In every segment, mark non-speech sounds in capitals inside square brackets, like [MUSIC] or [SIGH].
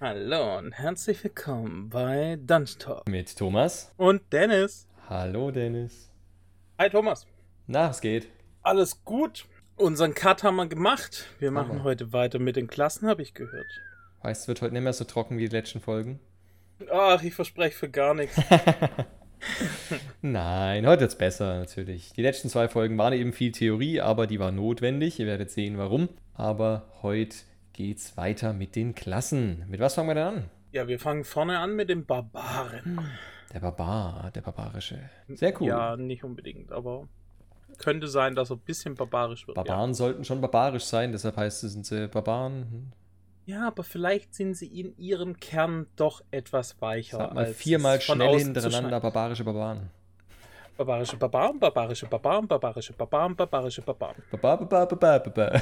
Hallo und herzlich willkommen bei Dungeon Talk Mit Thomas. und Dennis. Hallo Dennis. Hi Thomas. Na, es geht. Alles gut? Unseren Cut haben wir gemacht. Wir machen wir. heute weiter mit den Klassen, habe ich gehört. Weißt du, wird heute nicht mehr so trocken wie die letzten Folgen? Ach, ich verspreche für gar nichts. [LAUGHS] [LAUGHS] Nein, heute wird's besser natürlich. Die letzten zwei Folgen waren eben viel Theorie, aber die war notwendig. Ihr werdet sehen, warum. Aber heute geht's weiter mit den Klassen. Mit was fangen wir denn an? Ja, wir fangen vorne an mit dem Barbaren. Der Barbar, der barbarische. Sehr cool. Ja, nicht unbedingt, aber könnte sein, dass er ein bisschen barbarisch wird. Barbaren sollten schon barbarisch sein, deshalb heißt es, sind sie Barbaren. Ja. ja, aber vielleicht sind sie in ihrem Kern doch etwas weicher. Sag mal viermal schnell hintereinander barbarische Barbaren. Barbarische Barbaren, barbarische Barbaren, barbarische Barbaren, barbarische Barbaren. Da.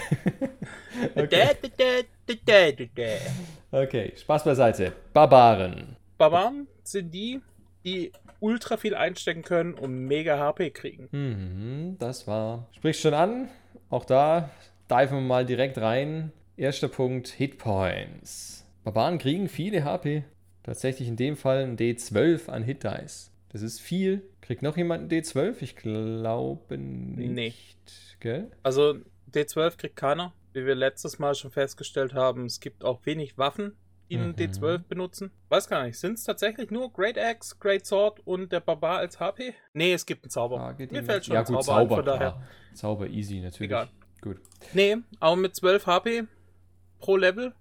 Okay, Spaß beiseite. Barbaren. Barbaren sind die, die ultra viel einstecken können und mega HP kriegen. Mhm, das war. Sprichst schon an. Auch da diven wir mal direkt rein. Erster Punkt: Hitpoints. Barbaren kriegen viele HP. Tatsächlich in dem Fall ein D12 an Hit Dice. Das ist viel. Kriegt noch jemand ein D12? Ich glaube nicht. Nee. Gell? Also D12 kriegt keiner. Wie wir letztes Mal schon festgestellt haben, es gibt auch wenig Waffen, die einen Mhm. D12 benutzen. Weiß gar nicht, sind es tatsächlich nur Great Axe, Great Sword und der Barbar als HP? Nee, es gibt einen Zauber. Die Mir fällt schon ja, ein gut, Zauber, ein, Zauber, von daher. Zauber easy, natürlich. Egal. Gut. Nee, aber mit 12 HP pro Level,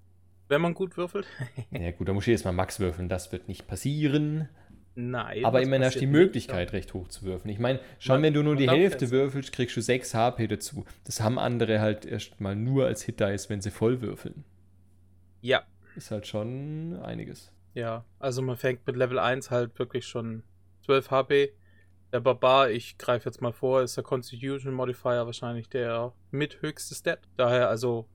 wenn man gut würfelt. [LAUGHS] Ja, gut, da muss ich jetzt mal Max würfeln. Das wird nicht passieren. Nein. Aber immerhin hast du die nicht. Möglichkeit, recht hoch zu würfeln. Ich meine, schon wenn du nur die Hälfte würfelst, kriegst du 6 HP dazu. Das haben andere halt erst mal nur als Hit-Dice, wenn sie voll würfeln. Ja, Ist halt schon einiges. Ja, also man fängt mit Level 1 halt wirklich schon 12 HP. Der Barbar, ich greife jetzt mal vor, ist der Constitution Modifier wahrscheinlich der mit höchste Stat. Daher also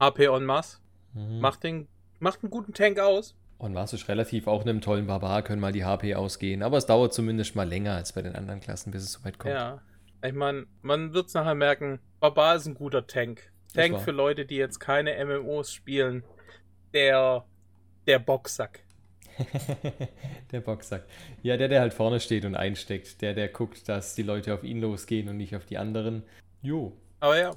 HP en masse. Mhm. Macht, den, macht einen guten Tank aus. Und ist relativ, auch einem tollen Barbar können mal die HP ausgehen. Aber es dauert zumindest mal länger als bei den anderen Klassen, bis es soweit kommt. Ja. Ich meine, man wird es nachher merken, Barbar ist ein guter Tank. Tank für Leute, die jetzt keine MMOs spielen. Der, der Boxsack. [LAUGHS] der Boxsack. Ja, der, der halt vorne steht und einsteckt. Der, der guckt, dass die Leute auf ihn losgehen und nicht auf die anderen. Jo. Aber ja,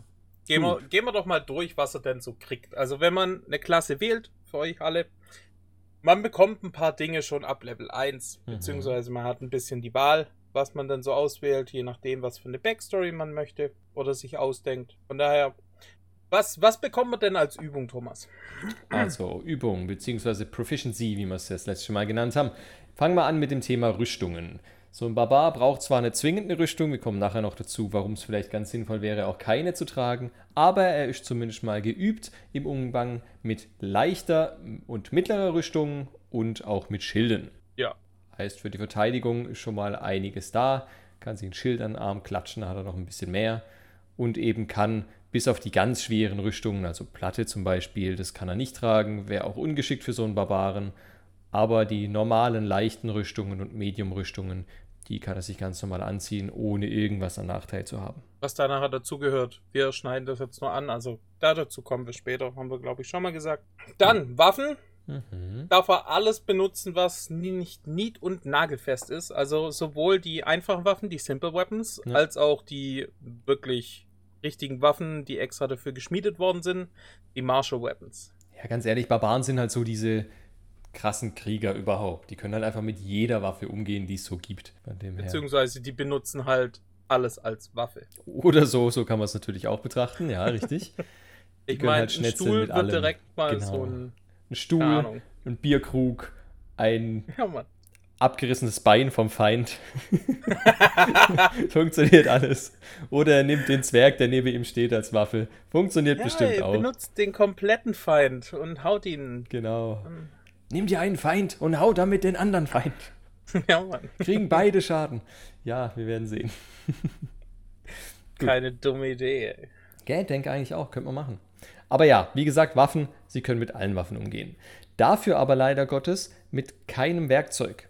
gehen wir, gehen wir doch mal durch, was er denn so kriegt. Also wenn man eine Klasse wählt, für euch alle, man bekommt ein paar Dinge schon ab Level 1, Mhm. beziehungsweise man hat ein bisschen die Wahl, was man dann so auswählt, je nachdem, was für eine Backstory man möchte oder sich ausdenkt. Von daher, was, was bekommt man denn als Übung, Thomas? Also Übung bzw. Proficiency, wie wir es das letzte Mal genannt haben. Fangen wir an mit dem Thema Rüstungen. So ein Barbar braucht zwar eine zwingende Rüstung, wir kommen nachher noch dazu, warum es vielleicht ganz sinnvoll wäre, auch keine zu tragen, aber er ist zumindest mal geübt im Umgang mit leichter und mittlerer Rüstung und auch mit Schilden. Ja, Heißt, für die Verteidigung ist schon mal einiges da. Kann sich ein Schild an den Arm klatschen, hat er noch ein bisschen mehr. Und eben kann bis auf die ganz schweren Rüstungen, also Platte zum Beispiel, das kann er nicht tragen, wäre auch ungeschickt für so einen Barbaren. Aber die normalen leichten Rüstungen und Medium-Rüstungen, die kann er sich ganz normal anziehen, ohne irgendwas an Nachteil zu haben. was da nachher dazugehört. Wir schneiden das jetzt nur an, also da dazu kommen wir später, haben wir glaube ich schon mal gesagt. Dann Waffen, Mhm. darf er alles benutzen, was nicht nied- und nagelfest ist. Also sowohl die einfachen Waffen, die Simple Weapons, Ja. als auch die wirklich richtigen Waffen, die extra dafür geschmiedet worden sind, die Martial Weapons. Ja, ganz ehrlich, Barbaren sind halt so diese krassen Krieger überhaupt. Die können halt einfach mit jeder Waffe umgehen, die es so gibt. Beziehungsweise die benutzen halt alles als Waffe. Oder so, so kann man es natürlich auch betrachten, ja, richtig. [LAUGHS] Die Ich meine, halt ein Stuhl mit wird allem. direkt mal Genau. so ein. Ein Stuhl, ein Bierkrug, ein Ja, abgerissenes Bein vom Feind. [LAUGHS] Funktioniert alles. Oder er nimmt den Zwerg, der neben ihm steht, als Waffe. Funktioniert Ja, bestimmt er auch. benutzt den kompletten Feind und haut ihn. Genau. Nimm dir einen Feind und hau damit den anderen Feind. [LAUGHS] ja, Mann. Kriegen beide Schaden. Ja, wir werden sehen. [LAUGHS] Keine dumme Idee. Ey. Gell, denke eigentlich auch, könnte man machen. Aber ja, wie gesagt, Waffen, sie können mit allen Waffen umgehen. Dafür aber leider Gottes mit keinem Werkzeug.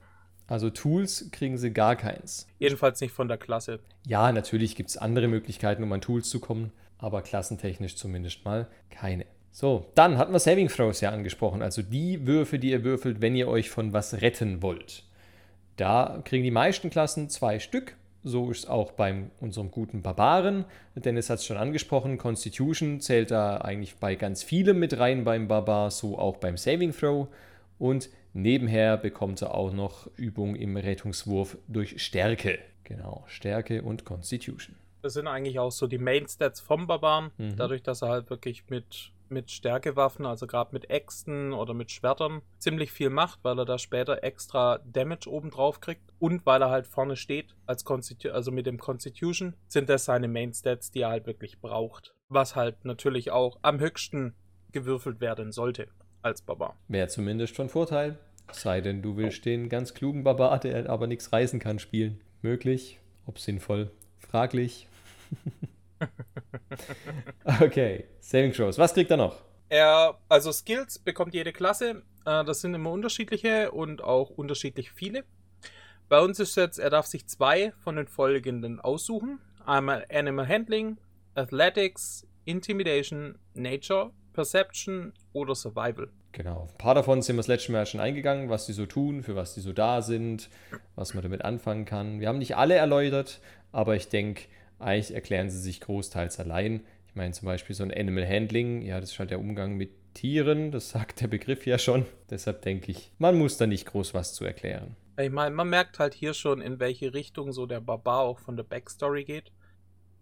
Also Tools kriegen sie gar keins. Jedenfalls nicht von der Klasse. Ja, natürlich gibt es andere Möglichkeiten, um an Tools zu kommen, aber klassentechnisch zumindest mal keine. So, dann hatten wir Saving Throws ja angesprochen, also die Würfe, die ihr würfelt, wenn ihr euch von was retten wollt. Da kriegen die meisten Klassen zwei Stück. So ist es auch bei unserem guten Barbaren. Dennis hat es schon angesprochen, Constitution zählt da eigentlich bei ganz vielem mit rein beim Barbar, so auch beim Saving Throw. Und nebenher bekommt er auch noch Übung im Rettungswurf durch Stärke. Genau, Stärke und Constitution. Das sind eigentlich auch so die Main Stats vom Barbaren, mhm. dadurch, dass er halt wirklich mit mit Stärkewaffen, also gerade mit Äxten oder mit Schwertern, ziemlich viel macht, weil er da später extra Damage obendrauf kriegt und weil er halt vorne steht, als Constitu also mit dem Constitution, sind das seine Main Stats, die er halt wirklich braucht. Was halt natürlich auch am höchsten gewürfelt werden sollte als Barbar. Wäre zumindest von Vorteil. Sei denn, du willst oh. den ganz klugen Barbar, der aber nichts reißen kann, spielen. Möglich, ob sinnvoll, fraglich. [LAUGHS] [LAUGHS] okay, Saving Throws. Was kriegt er noch? Er, also Skills bekommt jede Klasse. Äh, das sind immer unterschiedliche und auch unterschiedlich viele. Bei uns ist jetzt, er darf sich zwei von den folgenden aussuchen. Einmal Animal Handling, Athletics, Intimidation, Nature, Perception oder Survival. Genau. Ein paar davon sind wir das letzte Mal schon eingegangen, was die so tun, für was die so da sind, was man damit anfangen kann. Wir haben nicht alle erläutert, aber ich denke, eigentlich erklären sie sich großteils allein. Ich meine zum Beispiel so ein Animal Handling, ja, das ist halt der Umgang mit Tieren, das [LAUGHS] sagt der Begriff ja schon. Deshalb denke ich, man muss da nicht groß was zu erklären. Ich meine, man merkt halt hier schon, in welche Richtung so der Barbar auch von der Backstory geht.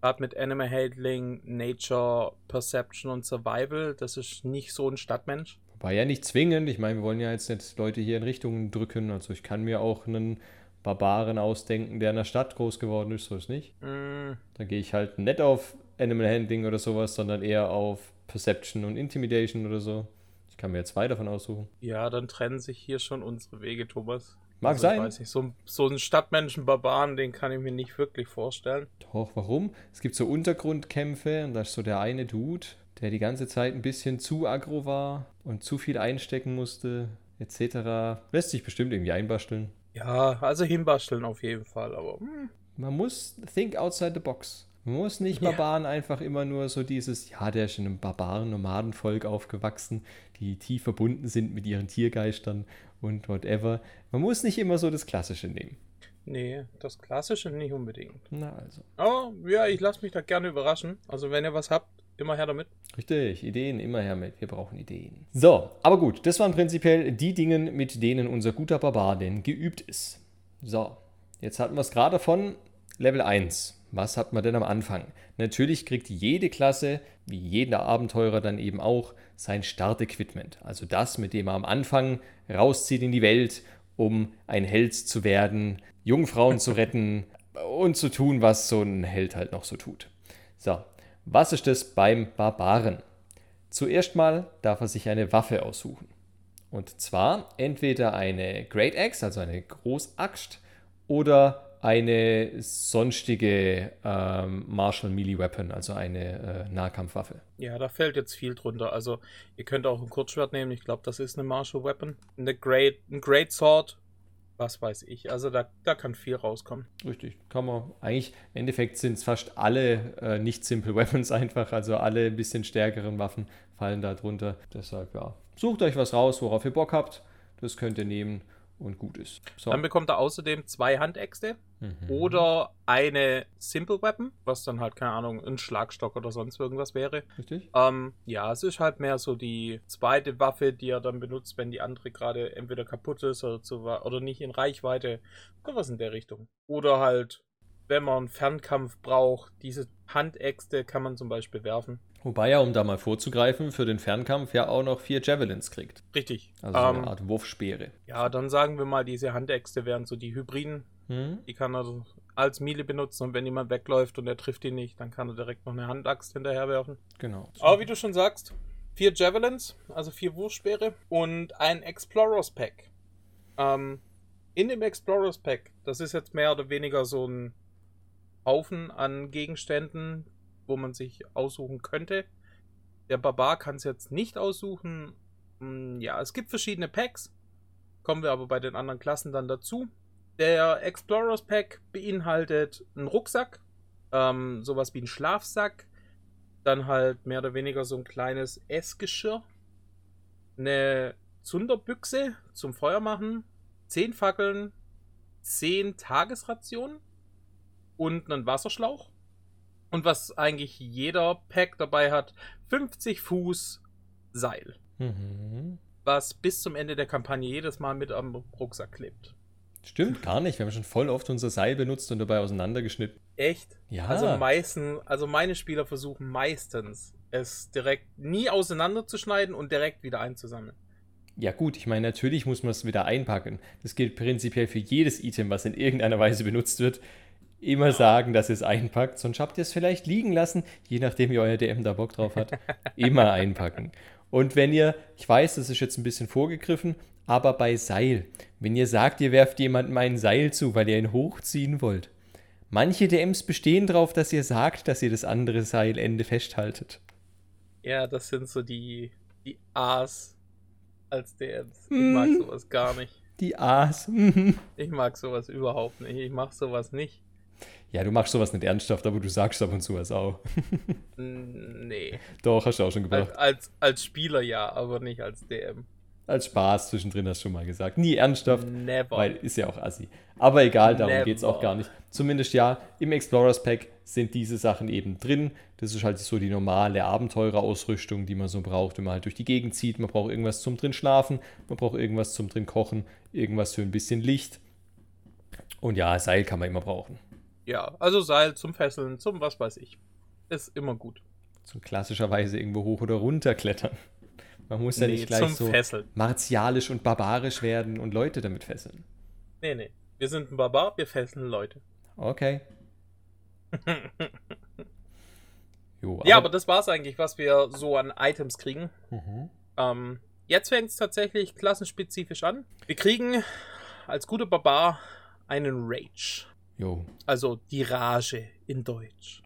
Gerade mit Animal Handling, Nature, Perception und Survival, das ist nicht so ein Stadtmensch. War ja nicht zwingend. Ich meine, wir wollen ja jetzt nicht Leute hier in Richtungen drücken. Also ich kann mir auch einen Barbaren ausdenken, der in der Stadt groß geworden ist, so ist nicht. Mm. Da gehe ich halt nicht auf Animal Handling oder sowas, sondern eher auf Perception und Intimidation oder so. Ich kann mir jetzt zwei davon aussuchen. Ja, dann trennen sich hier schon unsere Wege, Thomas. Mag also, sein. Weiß nicht, so, so einen Stadtmenschen-Barbaren, den kann ich mir nicht wirklich vorstellen. Doch, warum? Es gibt so Untergrundkämpfe und da ist so der eine Dude, der die ganze Zeit ein bisschen zu aggro war und zu viel einstecken musste, etc. Lässt sich bestimmt irgendwie einbasteln. Ja, also hinbasteln auf jeden Fall, aber. Hm. Man muss think outside the box. Man muss nicht Barbaren ja. einfach immer nur so dieses, ja, der ist in einem Barbaren-Nomadenvolk aufgewachsen, die tief verbunden sind mit ihren Tiergeistern und whatever. Man muss nicht immer so das Klassische nehmen. Nee, das Klassische nicht unbedingt. Na also. Aber ja, ich lasse mich da gerne überraschen. Also wenn ihr was habt, immer her damit. Richtig, Ideen, immer her mit. Wir brauchen Ideen. So, aber gut, das waren prinzipiell die Dinge, mit denen unser guter Barbar denn geübt ist. So, jetzt hatten wir es gerade von Level 1. Was hat man denn am Anfang? Natürlich kriegt jede Klasse, wie jeder Abenteurer dann eben auch, sein Startequipment. Also das, mit dem er am Anfang rauszieht in die Welt, um ein Held zu werden, Jungfrauen zu retten [LAUGHS] und zu tun, was so ein Held halt noch so tut. So, was ist es beim Barbaren? Zuerst mal darf er sich eine Waffe aussuchen. Und zwar entweder eine Great Axe, also eine Großaxt, oder eine sonstige ähm, Martial Melee Weapon, also eine äh, Nahkampfwaffe. Ja, da fällt jetzt viel drunter. Also ihr könnt auch ein Kurzschwert nehmen, ich glaube, das ist eine Martial Weapon. Eine Great, ein Great Sword was weiß ich. Also da, da kann viel rauskommen. Richtig, kann man. Eigentlich, im Endeffekt sind es fast alle äh, nicht Simple [LAUGHS] Weapons einfach, also alle ein bisschen stärkeren Waffen fallen da drunter. Deshalb, ja, sucht euch was raus, worauf ihr Bock habt. Das könnt ihr nehmen und gut ist. So. Dann bekommt er außerdem zwei Handäxte mhm. oder eine Simple Weapon, was dann halt, keine Ahnung, ein Schlagstock oder sonst irgendwas wäre. Richtig? Ähm, ja, es ist halt mehr so die zweite Waffe, die er dann benutzt, wenn die andere gerade entweder kaputt ist oder, zu, oder nicht in Reichweite oder was in der Richtung. Oder halt, wenn man Fernkampf braucht, diese Handäxte kann man zum Beispiel werfen. Wobei er, um da mal vorzugreifen, für den Fernkampf ja auch noch vier Javelins kriegt. Richtig. Also so eine ähm, Art Wurfspeere. Ja, dann sagen wir mal, diese Handäxte wären so die Hybriden. Hm? Die kann er als Miele benutzen und wenn jemand wegläuft und er trifft ihn nicht, dann kann er direkt noch eine Handaxt hinterher werfen. Genau. Aber wie du schon sagst, vier Javelins, also vier Wurfspeere und ein Explorers Pack. Ähm, in dem Explorers Pack, das ist jetzt mehr oder weniger so ein Haufen an Gegenständen, wo man sich aussuchen könnte. Der Barbar kann es jetzt nicht aussuchen. Hm, ja, es gibt verschiedene Packs. Kommen wir aber bei den anderen Klassen dann dazu. Der Explorers Pack beinhaltet einen Rucksack, ähm, sowas wie einen Schlafsack, Dann halt mehr oder weniger so ein kleines Essgeschirr. Eine Zunderbüchse zum Feuer machen. Zehn Fackeln. Zehn Tagesrationen. Und einen Wasserschlauch. Und was eigentlich jeder Pack dabei hat, 50 Fuß Seil. Mhm. Was bis zum Ende der Kampagne jedes Mal mit am Rucksack klebt. Stimmt, gar nicht. Wir haben schon voll oft unser Seil benutzt und dabei auseinandergeschnitten. Echt? Ja. Also meistens, also meine Spieler versuchen meistens, es direkt nie auseinanderzuschneiden und direkt wieder einzusammeln. Ja gut, ich meine, natürlich muss man es wieder einpacken. Das gilt prinzipiell für jedes Item, was in irgendeiner Weise benutzt wird. Immer sagen, dass ihr es einpackt, sonst habt ihr es vielleicht liegen lassen, je nachdem, wie euer DM da Bock drauf hat. [LAUGHS] Immer einpacken. Und wenn ihr, ich weiß, das ist jetzt ein bisschen vorgegriffen, aber bei Seil, wenn ihr sagt, ihr werft jemandem ein Seil zu, weil ihr ihn hochziehen wollt, manche DMs bestehen darauf, dass ihr sagt, dass ihr das andere Seilende festhaltet. Ja, das sind so die, die A's als DMs. Ich Mhm. mag sowas gar nicht. Die A's. Mhm. Ich mag sowas überhaupt nicht. Ich mach sowas nicht. Ja, du machst sowas nicht ernsthaft, aber du sagst ab und zu was auch. Nee. Doch, hast du auch schon Als, gemacht. als, als Spieler ja, aber nicht als DM. Als Spaß zwischendrin hast du schon mal gesagt. Nie ernsthaft, Never. weil ist ja auch assi. Aber egal, darum geht es auch gar nicht. Zumindest ja, im Explorers Pack sind diese Sachen eben drin. Das ist halt so die normale Abenteurerausrüstung, die man so braucht, wenn man halt durch die Gegend zieht. Man braucht irgendwas zum drin schlafen, man braucht irgendwas zum drin kochen, irgendwas für ein bisschen Licht. Und ja, Seil kann man immer brauchen. ja, also Seil zum Fesseln, zum was weiß ich. Ist immer gut. So klassischerweise irgendwo hoch oder runter klettern. Man muss ja Nee, nicht gleich so Fesseln. martialisch und barbarisch werden und Leute damit fesseln. Nee, nee. Wir sind ein Barbar, wir fesseln Leute. Okay. [LAUGHS] Jo, Ja, aber das war's eigentlich, was wir so an Items kriegen. Mhm. Ähm, jetzt fängt es tatsächlich klassenspezifisch an. Wir kriegen als guter Barbar einen Rage. Jo, Also die Rage in Deutsch.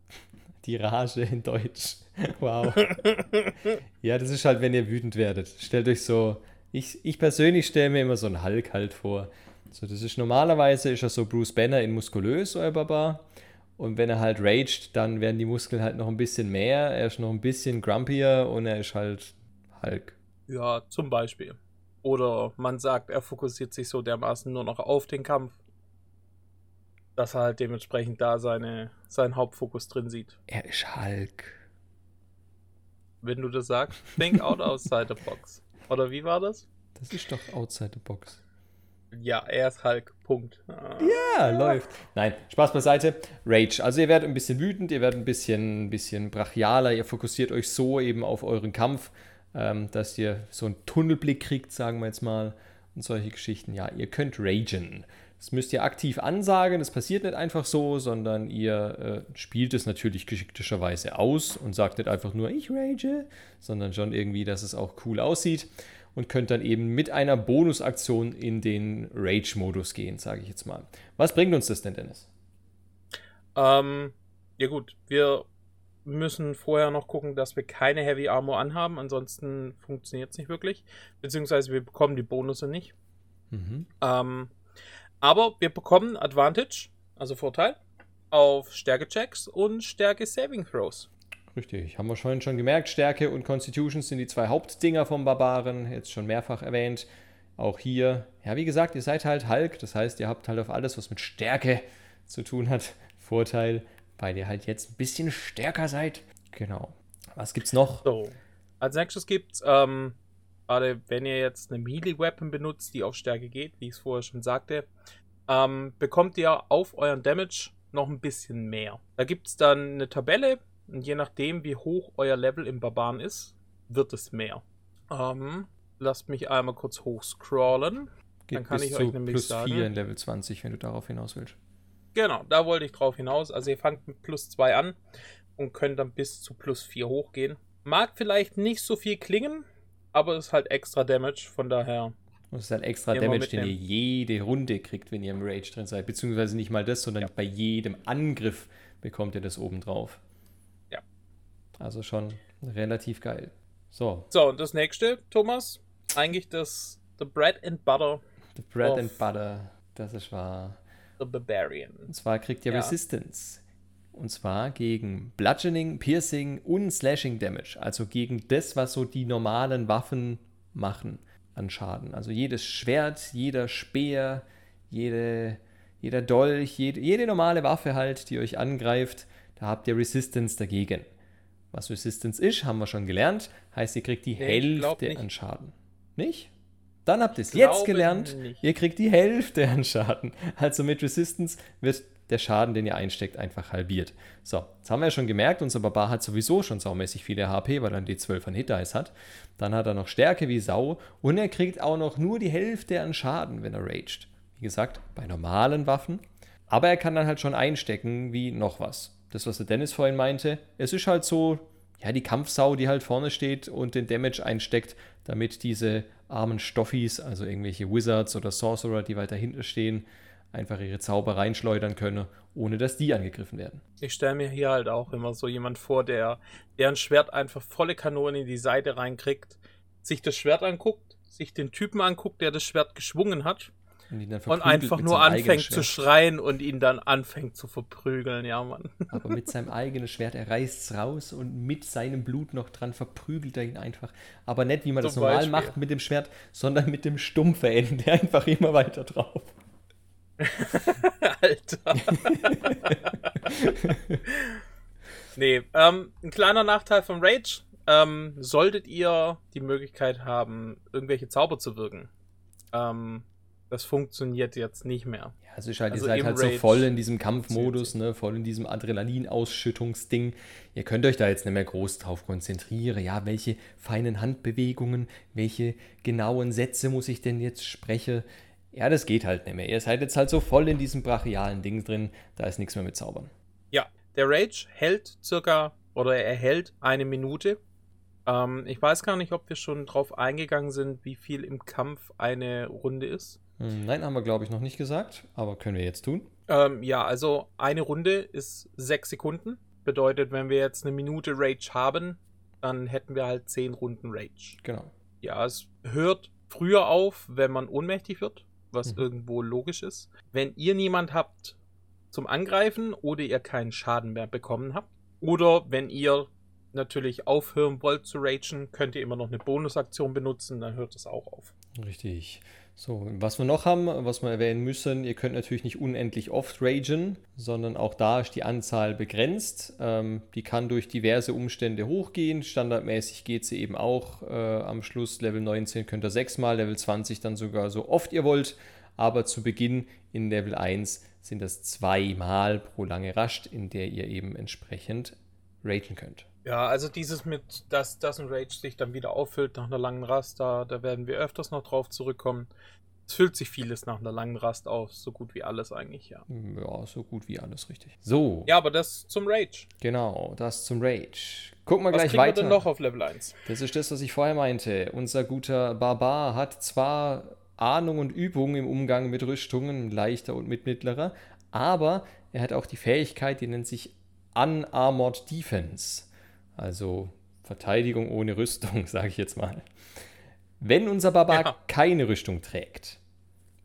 Die Rage in Deutsch. [LAUGHS] Wow. [LAUGHS] ja, das ist halt, wenn ihr wütend werdet. Stellt euch so, ich, ich persönlich stelle mir immer so einen Hulk halt vor. So, das ist normalerweise ist er so Bruce Banner in muskulös, euer Barbar. Und wenn er halt raged, dann werden die Muskeln halt noch ein bisschen mehr. Er ist noch ein bisschen grumpier und er ist halt Hulk. Ja, zum Beispiel. Oder man sagt, er fokussiert sich so dermaßen nur noch auf den Kampf, dass er halt dementsprechend da seine, seinen Hauptfokus drin sieht. Er ist Hulk. Wenn du das sagst, think out outside the box. Oder wie war das? Das ist doch outside the box. Ja, er ist Hulk. Punkt. Ah. Ja, läuft. Nein, Spaß beiseite. Rage. Also ihr werdet ein bisschen wütend, ihr werdet ein bisschen, ein bisschen brachialer, ihr fokussiert euch so eben auf euren Kampf, ähm, dass ihr so einen Tunnelblick kriegt, sagen wir jetzt mal, und solche Geschichten. Ja, ihr könnt ragen. Das müsst ihr aktiv ansagen, das passiert nicht einfach so, sondern ihr äh, spielt es natürlich geschickterweise aus und sagt nicht einfach nur, ich rage, sondern schon irgendwie, dass es auch cool aussieht und könnt dann eben mit einer Bonusaktion in den Rage-Modus gehen, sage ich jetzt mal. Was bringt uns das denn, Dennis? Ähm, ja gut, wir müssen vorher noch gucken, dass wir keine Heavy Armor anhaben, ansonsten funktioniert es nicht wirklich. Beziehungsweise wir bekommen die Bonusse nicht. Mhm. Ähm, aber wir bekommen Advantage, also Vorteil, auf Stärke-Checks und Stärke-Saving Throws. Richtig, haben wir schon, schon gemerkt. Stärke und Constitution sind die zwei Hauptdinger vom Barbaren, jetzt schon mehrfach erwähnt. Auch hier, ja, wie gesagt, ihr seid halt Hulk, das heißt, ihr habt halt auf alles, was mit Stärke zu tun hat, [LAUGHS] Vorteil, weil ihr halt jetzt ein bisschen stärker seid. Genau. Was gibt's noch? So. Als nächstes gibt's, ähm, gerade wenn ihr jetzt eine Melee-Weapon benutzt, die auf Stärke geht, wie ich es vorher schon sagte, ähm, bekommt ihr auf euren Damage noch ein bisschen mehr. Da gibt's dann eine Tabelle und je nachdem, wie hoch euer Level im Barbaren ist, wird es mehr. Ähm, lasst mich einmal kurz hochscrollen. Geht Dann kann ich euch nämlich plus sagen- 4 in Level 20, wenn du darauf hinaus willst. Genau, da wollte ich drauf hinaus. Also ihr fangt mit plus 2 an und könnt dann bis zu plus 4 hochgehen. Mag vielleicht nicht so viel klingen, aber ist halt extra Damage, von daher. Das ist halt extra Damage, den ihr jede Runde kriegt, wenn ihr im Rage drin seid. Beziehungsweise nicht mal das, sondern bei jedem Angriff bekommt ihr das oben drauf. Ja. Also schon relativ geil. So, So, und das nächste, Thomas, eigentlich das The Bread and Butter, the Bread and Butter, das ist wahr. The Barbarian. Und zwar kriegt ihr Ja. Resistance. Und zwar gegen Bludgeoning, Piercing und Slashing Damage. Also gegen das, was so die normalen Waffen machen an Schaden. Also jedes Schwert, jeder Speer, jede, jeder Dolch, jede, jede normale Waffe halt, die euch angreift, da habt ihr Resistance dagegen. Was Resistance ist, haben wir schon gelernt. Heißt, ihr kriegt die nee, Hälfte an Schaden. Nicht? Dann habt ihr es jetzt gelernt. Nicht. Ihr kriegt die Hälfte an Schaden. Also mit Resistance wird der Schaden, den ihr einsteckt, einfach halbiert. So, jetzt haben wir ja schon gemerkt, unser Barbar hat sowieso schon saumäßig viele HP, weil er die 12 an Hit Dice hat. Dann hat er noch Stärke wie Sau und er kriegt auch noch nur die Hälfte an Schaden, wenn er raged. Wie gesagt, bei normalen Waffen. Aber er kann dann halt schon einstecken wie noch was. Das, was der Dennis vorhin meinte, es ist halt so, ja, die Kampfsau, die halt vorne steht und den Damage einsteckt, damit diese armen Stoffis, also irgendwelche Wizards oder Sorcerer, die weiter hinten stehen, einfach ihre Zauber reinschleudern können, ohne dass die angegriffen werden. Ich stelle mir hier halt auch immer so jemand vor, der, der ein Schwert einfach volle Kanone in die Seite reinkriegt, sich das Schwert anguckt, sich den Typen anguckt, der das Schwert geschwungen hat und, und einfach nur anfängt zu schreien und ihn dann anfängt zu verprügeln, ja, Mann. [LAUGHS] Aber mit seinem eigenen Schwert, er reißt es raus und mit seinem Blut noch dran verprügelt er ihn einfach. Aber nicht, wie man Zum das normal Beispiel. macht mit dem Schwert, sondern mit dem stumpfen Ende [LAUGHS] einfach immer weiter drauf. [LAUGHS] Alter. nee, ähm, ein kleiner Nachteil von Rage. Ähm, solltet ihr die Möglichkeit haben, irgendwelche Zauber zu wirken, ähm, das funktioniert jetzt nicht mehr. Ja, es ist halt, also ihr seid halt Rage so voll in diesem Kampfmodus, ne, voll in diesem Adrenalinausschüttungsding. Ihr könnt euch da jetzt nicht mehr groß drauf konzentrieren. Ja, welche feinen Handbewegungen, welche genauen Sätze muss ich denn jetzt sprechen? Ja, das geht halt nicht mehr. Ihr seid jetzt halt so voll in diesem brachialen Ding drin, da ist nichts mehr mit Zaubern. Ja, der Rage hält circa oder er hält eine Minute. Ähm, ich weiß gar nicht, ob wir schon drauf eingegangen sind, wie viel im Kampf eine Runde ist. Hm, nein, haben wir, glaube ich, noch nicht gesagt, aber können wir jetzt tun. Ähm, ja, also eine Runde ist sechs Sekunden. Bedeutet, wenn wir jetzt eine Minute Rage haben, dann hätten wir halt zehn Runden Rage. Genau. Ja, es hört früher auf, wenn man ohnmächtig wird was mhm. irgendwo logisch ist. Wenn ihr niemand habt zum Angreifen oder ihr keinen Schaden mehr bekommen habt, oder wenn ihr natürlich aufhören wollt zu ragen, könnt ihr immer noch eine Bonusaktion benutzen, dann hört es auch auf. Richtig. So, was wir noch haben, was wir erwähnen müssen, ihr könnt natürlich nicht unendlich oft ragen, sondern auch da ist die Anzahl begrenzt. Ähm, die kann durch diverse Umstände hochgehen. Standardmäßig geht sie eben auch. Äh, am Schluss Level 19 könnt ihr sechsmal, Level 20 dann sogar so oft ihr wollt. Aber zu Beginn in Level 1 sind das zweimal pro lange Rast, in der ihr eben entsprechend ragen könnt. Ja, also dieses mit, dass, dass ein Rage sich dann wieder auffüllt nach einer langen Rast, da, da werden wir öfters noch drauf zurückkommen. Es füllt sich vieles nach einer langen Rast auf, so gut wie alles eigentlich, ja. Ja, so gut wie alles, richtig. So. Ja, aber das zum Rage. Genau, das zum Rage. Gucken wir was gleich weiter. Was denn noch auf Level 1? Das ist das, was ich vorher meinte. Unser guter Barbar hat zwar Ahnung und Übung im Umgang mit Rüstungen, leichter und mit mittlerer, aber er hat auch die Fähigkeit, die nennt sich Unarmored Defense also Verteidigung ohne Rüstung, [LAUGHS] sage ich jetzt mal. Wenn unser Barbar ja. keine Rüstung trägt,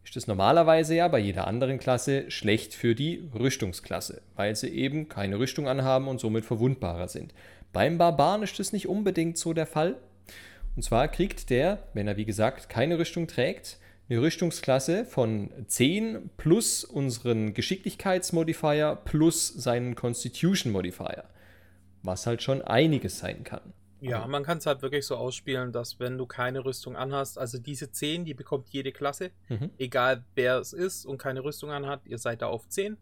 ist das normalerweise ja bei jeder anderen Klasse schlecht für die Rüstungsklasse, weil sie eben keine Rüstung anhaben und somit verwundbarer sind. Beim Barbaren ist das nicht unbedingt so der Fall. Und zwar kriegt der, wenn er wie gesagt keine Rüstung trägt, eine Rüstungsklasse von 10 plus unseren Geschicklichkeitsmodifier plus seinen Constitution Modifier was halt schon einiges sein kann. Ja, man kann es halt wirklich so ausspielen, dass wenn du keine Rüstung anhast, also diese 10, die bekommt jede Klasse, mhm. egal wer es ist und keine Rüstung anhat, ihr seid da auf 10.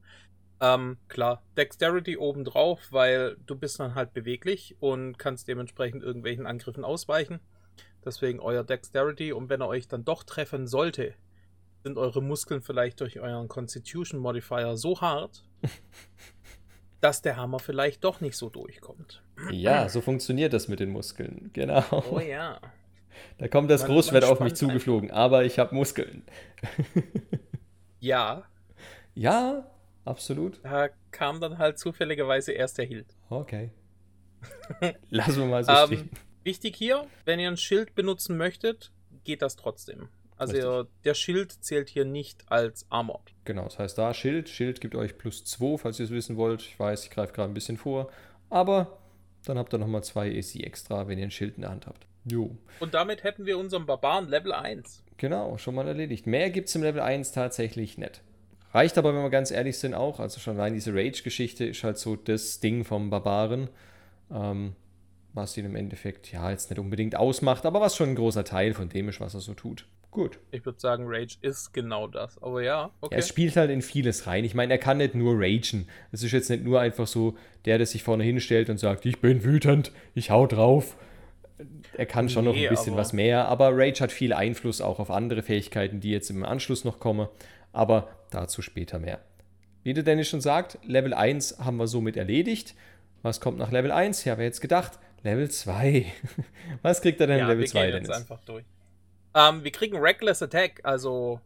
Ähm, klar, Dexterity obendrauf, weil du bist dann halt beweglich und kannst dementsprechend irgendwelchen Angriffen ausweichen. Deswegen euer Dexterity und wenn er euch dann doch treffen sollte, sind eure Muskeln vielleicht durch euren Constitution Modifier so hart, [LAUGHS] dass der Hammer vielleicht doch nicht so durchkommt. Ja, so funktioniert das mit den Muskeln. Genau. Oh ja. Da kommt das man, Großschwert auf mich zugeflogen, einfach. aber ich habe Muskeln. [LAUGHS] ja. Ja, absolut. Da kam dann halt zufälligerweise erst der Hild. Okay. [LAUGHS] Lassen wir mal so ähm, stehen. Wichtig hier, wenn ihr ein Schild benutzen möchtet, geht das trotzdem. Also Richtig. der Schild zählt hier nicht als Armor. Genau, das heißt da Schild. Schild gibt euch plus 2, falls ihr es wissen wollt. Ich weiß, ich greife gerade ein bisschen vor. Aber dann habt ihr nochmal 2 AC extra, wenn ihr ein Schild in der Hand habt. Jo. Und damit hätten wir unseren Barbaren Level 1. Genau, schon mal erledigt. Mehr gibt es im Level 1 tatsächlich nicht. Reicht aber, wenn wir ganz ehrlich sind, auch. Also schon allein diese Rage-Geschichte ist halt so das Ding vom Barbaren. Ähm, was ihn im Endeffekt ja jetzt nicht unbedingt ausmacht, aber was schon ein großer Teil von dem ist, was er so tut. Gut. Ich würde sagen, Rage ist genau das. Aber ja, okay. Ja, es spielt halt in vieles rein. Ich meine, er kann nicht nur ragen. Es ist jetzt nicht nur einfach so der, der sich vorne hinstellt und sagt, ich bin wütend, ich hau drauf. Er kann schon noch Nee, ein bisschen was mehr, aber Rage hat viel Einfluss auch auf andere Fähigkeiten, die jetzt im Anschluss noch kommen. Aber dazu später mehr. Wie der Dennis schon sagt, Level 1 haben wir somit erledigt. Was kommt nach Level 1? Ja, wer jetzt gedacht? Level 2. [LAUGHS] Was kriegt er denn in ja, Level wir 2, gehen jetzt Dennis? einfach durch. Ähm, wir kriegen Reckless Attack, also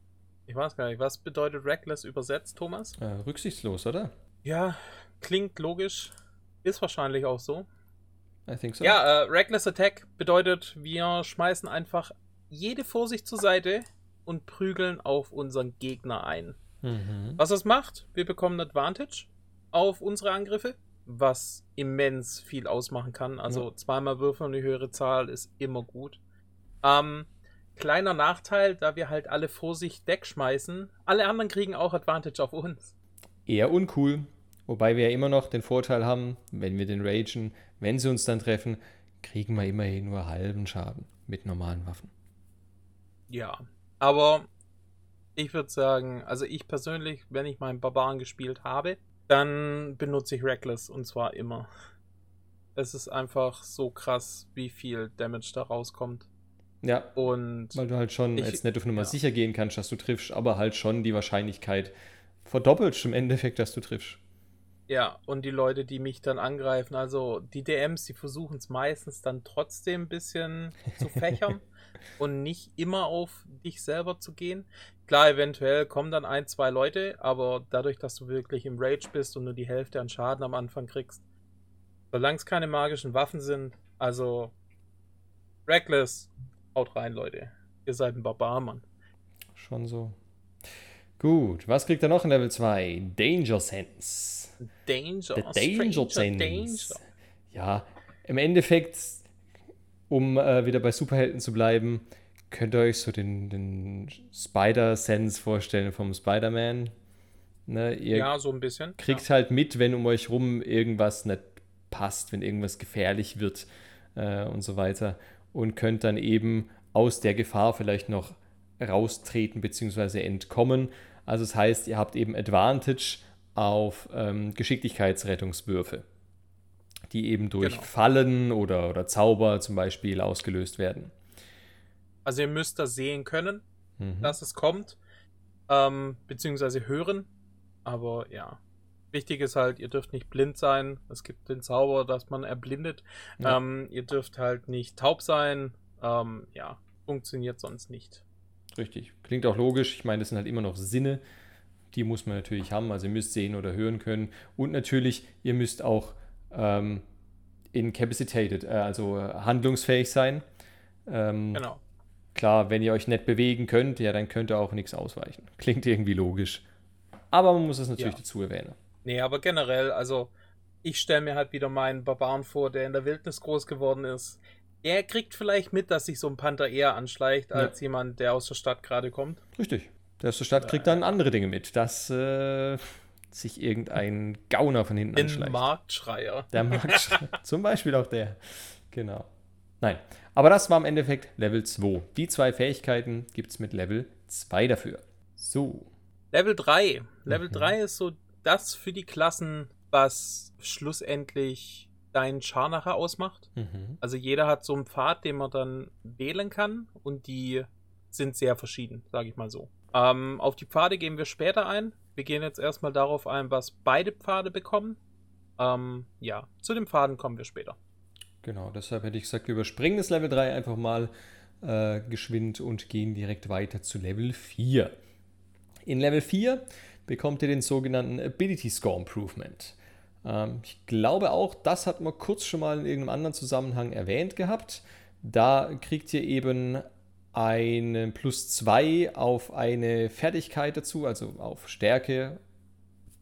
ich weiß gar nicht, was bedeutet Reckless übersetzt, Thomas? Äh, rücksichtslos, oder? Ja, klingt logisch, ist wahrscheinlich auch so. I think so. Ja, äh, Reckless Attack bedeutet, wir schmeißen einfach jede Vorsicht zur Seite und prügeln auf unseren Gegner ein. Mhm. Was das macht, wir bekommen Advantage auf unsere Angriffe, was immens viel ausmachen kann. Also zweimal würfeln und die höhere Zahl ist immer gut. Ähm, kleiner Nachteil, da wir halt alle Vorsicht wegschmeißen, alle anderen kriegen auch Advantage auf uns. eher uncool. Wobei wir ja immer noch den Vorteil haben, wenn wir den ragen, wenn sie uns dann treffen, kriegen wir immerhin nur halben Schaden mit normalen Waffen. Ja, aber ich würde sagen, also ich persönlich, wenn ich meinen Barbaren gespielt habe, dann benutze ich Reckless und zwar immer. Es ist einfach so krass, wie viel Damage da rauskommt. Ja, Und weil du halt schon Ich- jetzt nicht auf Nummer ja. sicher gehen kannst, dass du triffst, aber halt schon die Wahrscheinlichkeit verdoppelt im Endeffekt, dass du triffst. ja, und die Leute, die mich dann angreifen, also die DMs, die versuchen es meistens dann trotzdem ein bisschen [LAUGHS] zu fächern und nicht immer auf dich selber zu gehen. Klar, eventuell kommen dann ein, zwei Leute, aber dadurch, dass du wirklich im Rage bist und nur die Hälfte an Schaden am Anfang kriegst, solange es keine magischen Waffen sind, also Reckless, haut rein, Leute. Ihr seid ein Barbar, Mann. Schon so. Gut, was kriegt er noch in Level 2? Danger Sense. Danger, Der Danger Sense. Danger. Ja, im Endeffekt, um äh, wieder bei Superhelden zu bleiben, könnt ihr euch so den, den Spider-Sense vorstellen vom Spider-Man. Ne, ihr Ja, so ein bisschen. kriegt halt mit, wenn um euch rum irgendwas nicht passt, wenn irgendwas gefährlich wird äh, und so weiter. Und könnt dann eben aus der Gefahr vielleicht noch raustreten bzw. entkommen. Also das heißt, ihr habt eben Advantage auf ähm, Geschicklichkeitsrettungswürfe, die eben durch Genau. Fallen oder, oder Zauber zum Beispiel ausgelöst werden. Also ihr müsst das sehen können, Mhm. dass es kommt, ähm, beziehungsweise hören. Aber ja, wichtig ist halt, ihr dürft nicht blind sein. Es gibt den Zauber, dass man erblindet. Ja. Ähm, ihr dürft halt nicht taub sein. Ähm, ja, funktioniert sonst nicht. Richtig. Klingt auch logisch. Ich meine, das sind halt immer noch Sinne. Die muss man natürlich haben. Also ihr müsst sehen oder hören können. Und natürlich, ihr müsst auch ähm, incapacitated, äh, also äh, handlungsfähig sein. Ähm, Genau. Klar, wenn ihr euch nicht bewegen könnt, ja, dann könnt ihr auch nichts ausweichen. Klingt irgendwie logisch. Aber man muss es natürlich Ja. dazu erwähnen. Nee, aber generell, also ich stelle mir halt wieder meinen Barbaren vor, der in der Wildnis groß geworden ist. Er kriegt vielleicht mit, dass sich so ein Panther eher anschleicht, Ja. als jemand, der aus der Stadt gerade kommt. Richtig. Der aus der Stadt kriegt dann andere Dinge mit, dass äh, sich irgendein Gauner von hinten Den anschleicht. Marktschreier. Der Markt. [LAUGHS] Zum Beispiel auch der. Genau. Nein. Aber das war im Endeffekt Level 2. Die zwei Fähigkeiten gibt es mit Level 2 dafür. So. Level 3. Level Mhm. 3 ist so das für die Klassen, was schlussendlich deinen Char nachher ausmacht. Mhm. Also jeder hat so einen Pfad, den man dann wählen kann und die sind sehr verschieden, sage ich mal so. Ähm, auf die Pfade gehen wir später ein. Wir gehen jetzt erstmal darauf ein, was beide Pfade bekommen. Ähm, ja, zu den Pfaden kommen wir später. Genau, deshalb hätte ich gesagt, wir überspringen das Level 3 einfach mal äh, geschwind und gehen direkt weiter zu Level 4. In Level 4 bekommt ihr den sogenannten Ability Score Improvement. Ähm, ich glaube auch, das hat man kurz schon mal in irgendeinem anderen Zusammenhang erwähnt gehabt. Da kriegt ihr eben einen plus 2 auf eine Fertigkeit dazu, also auf Stärke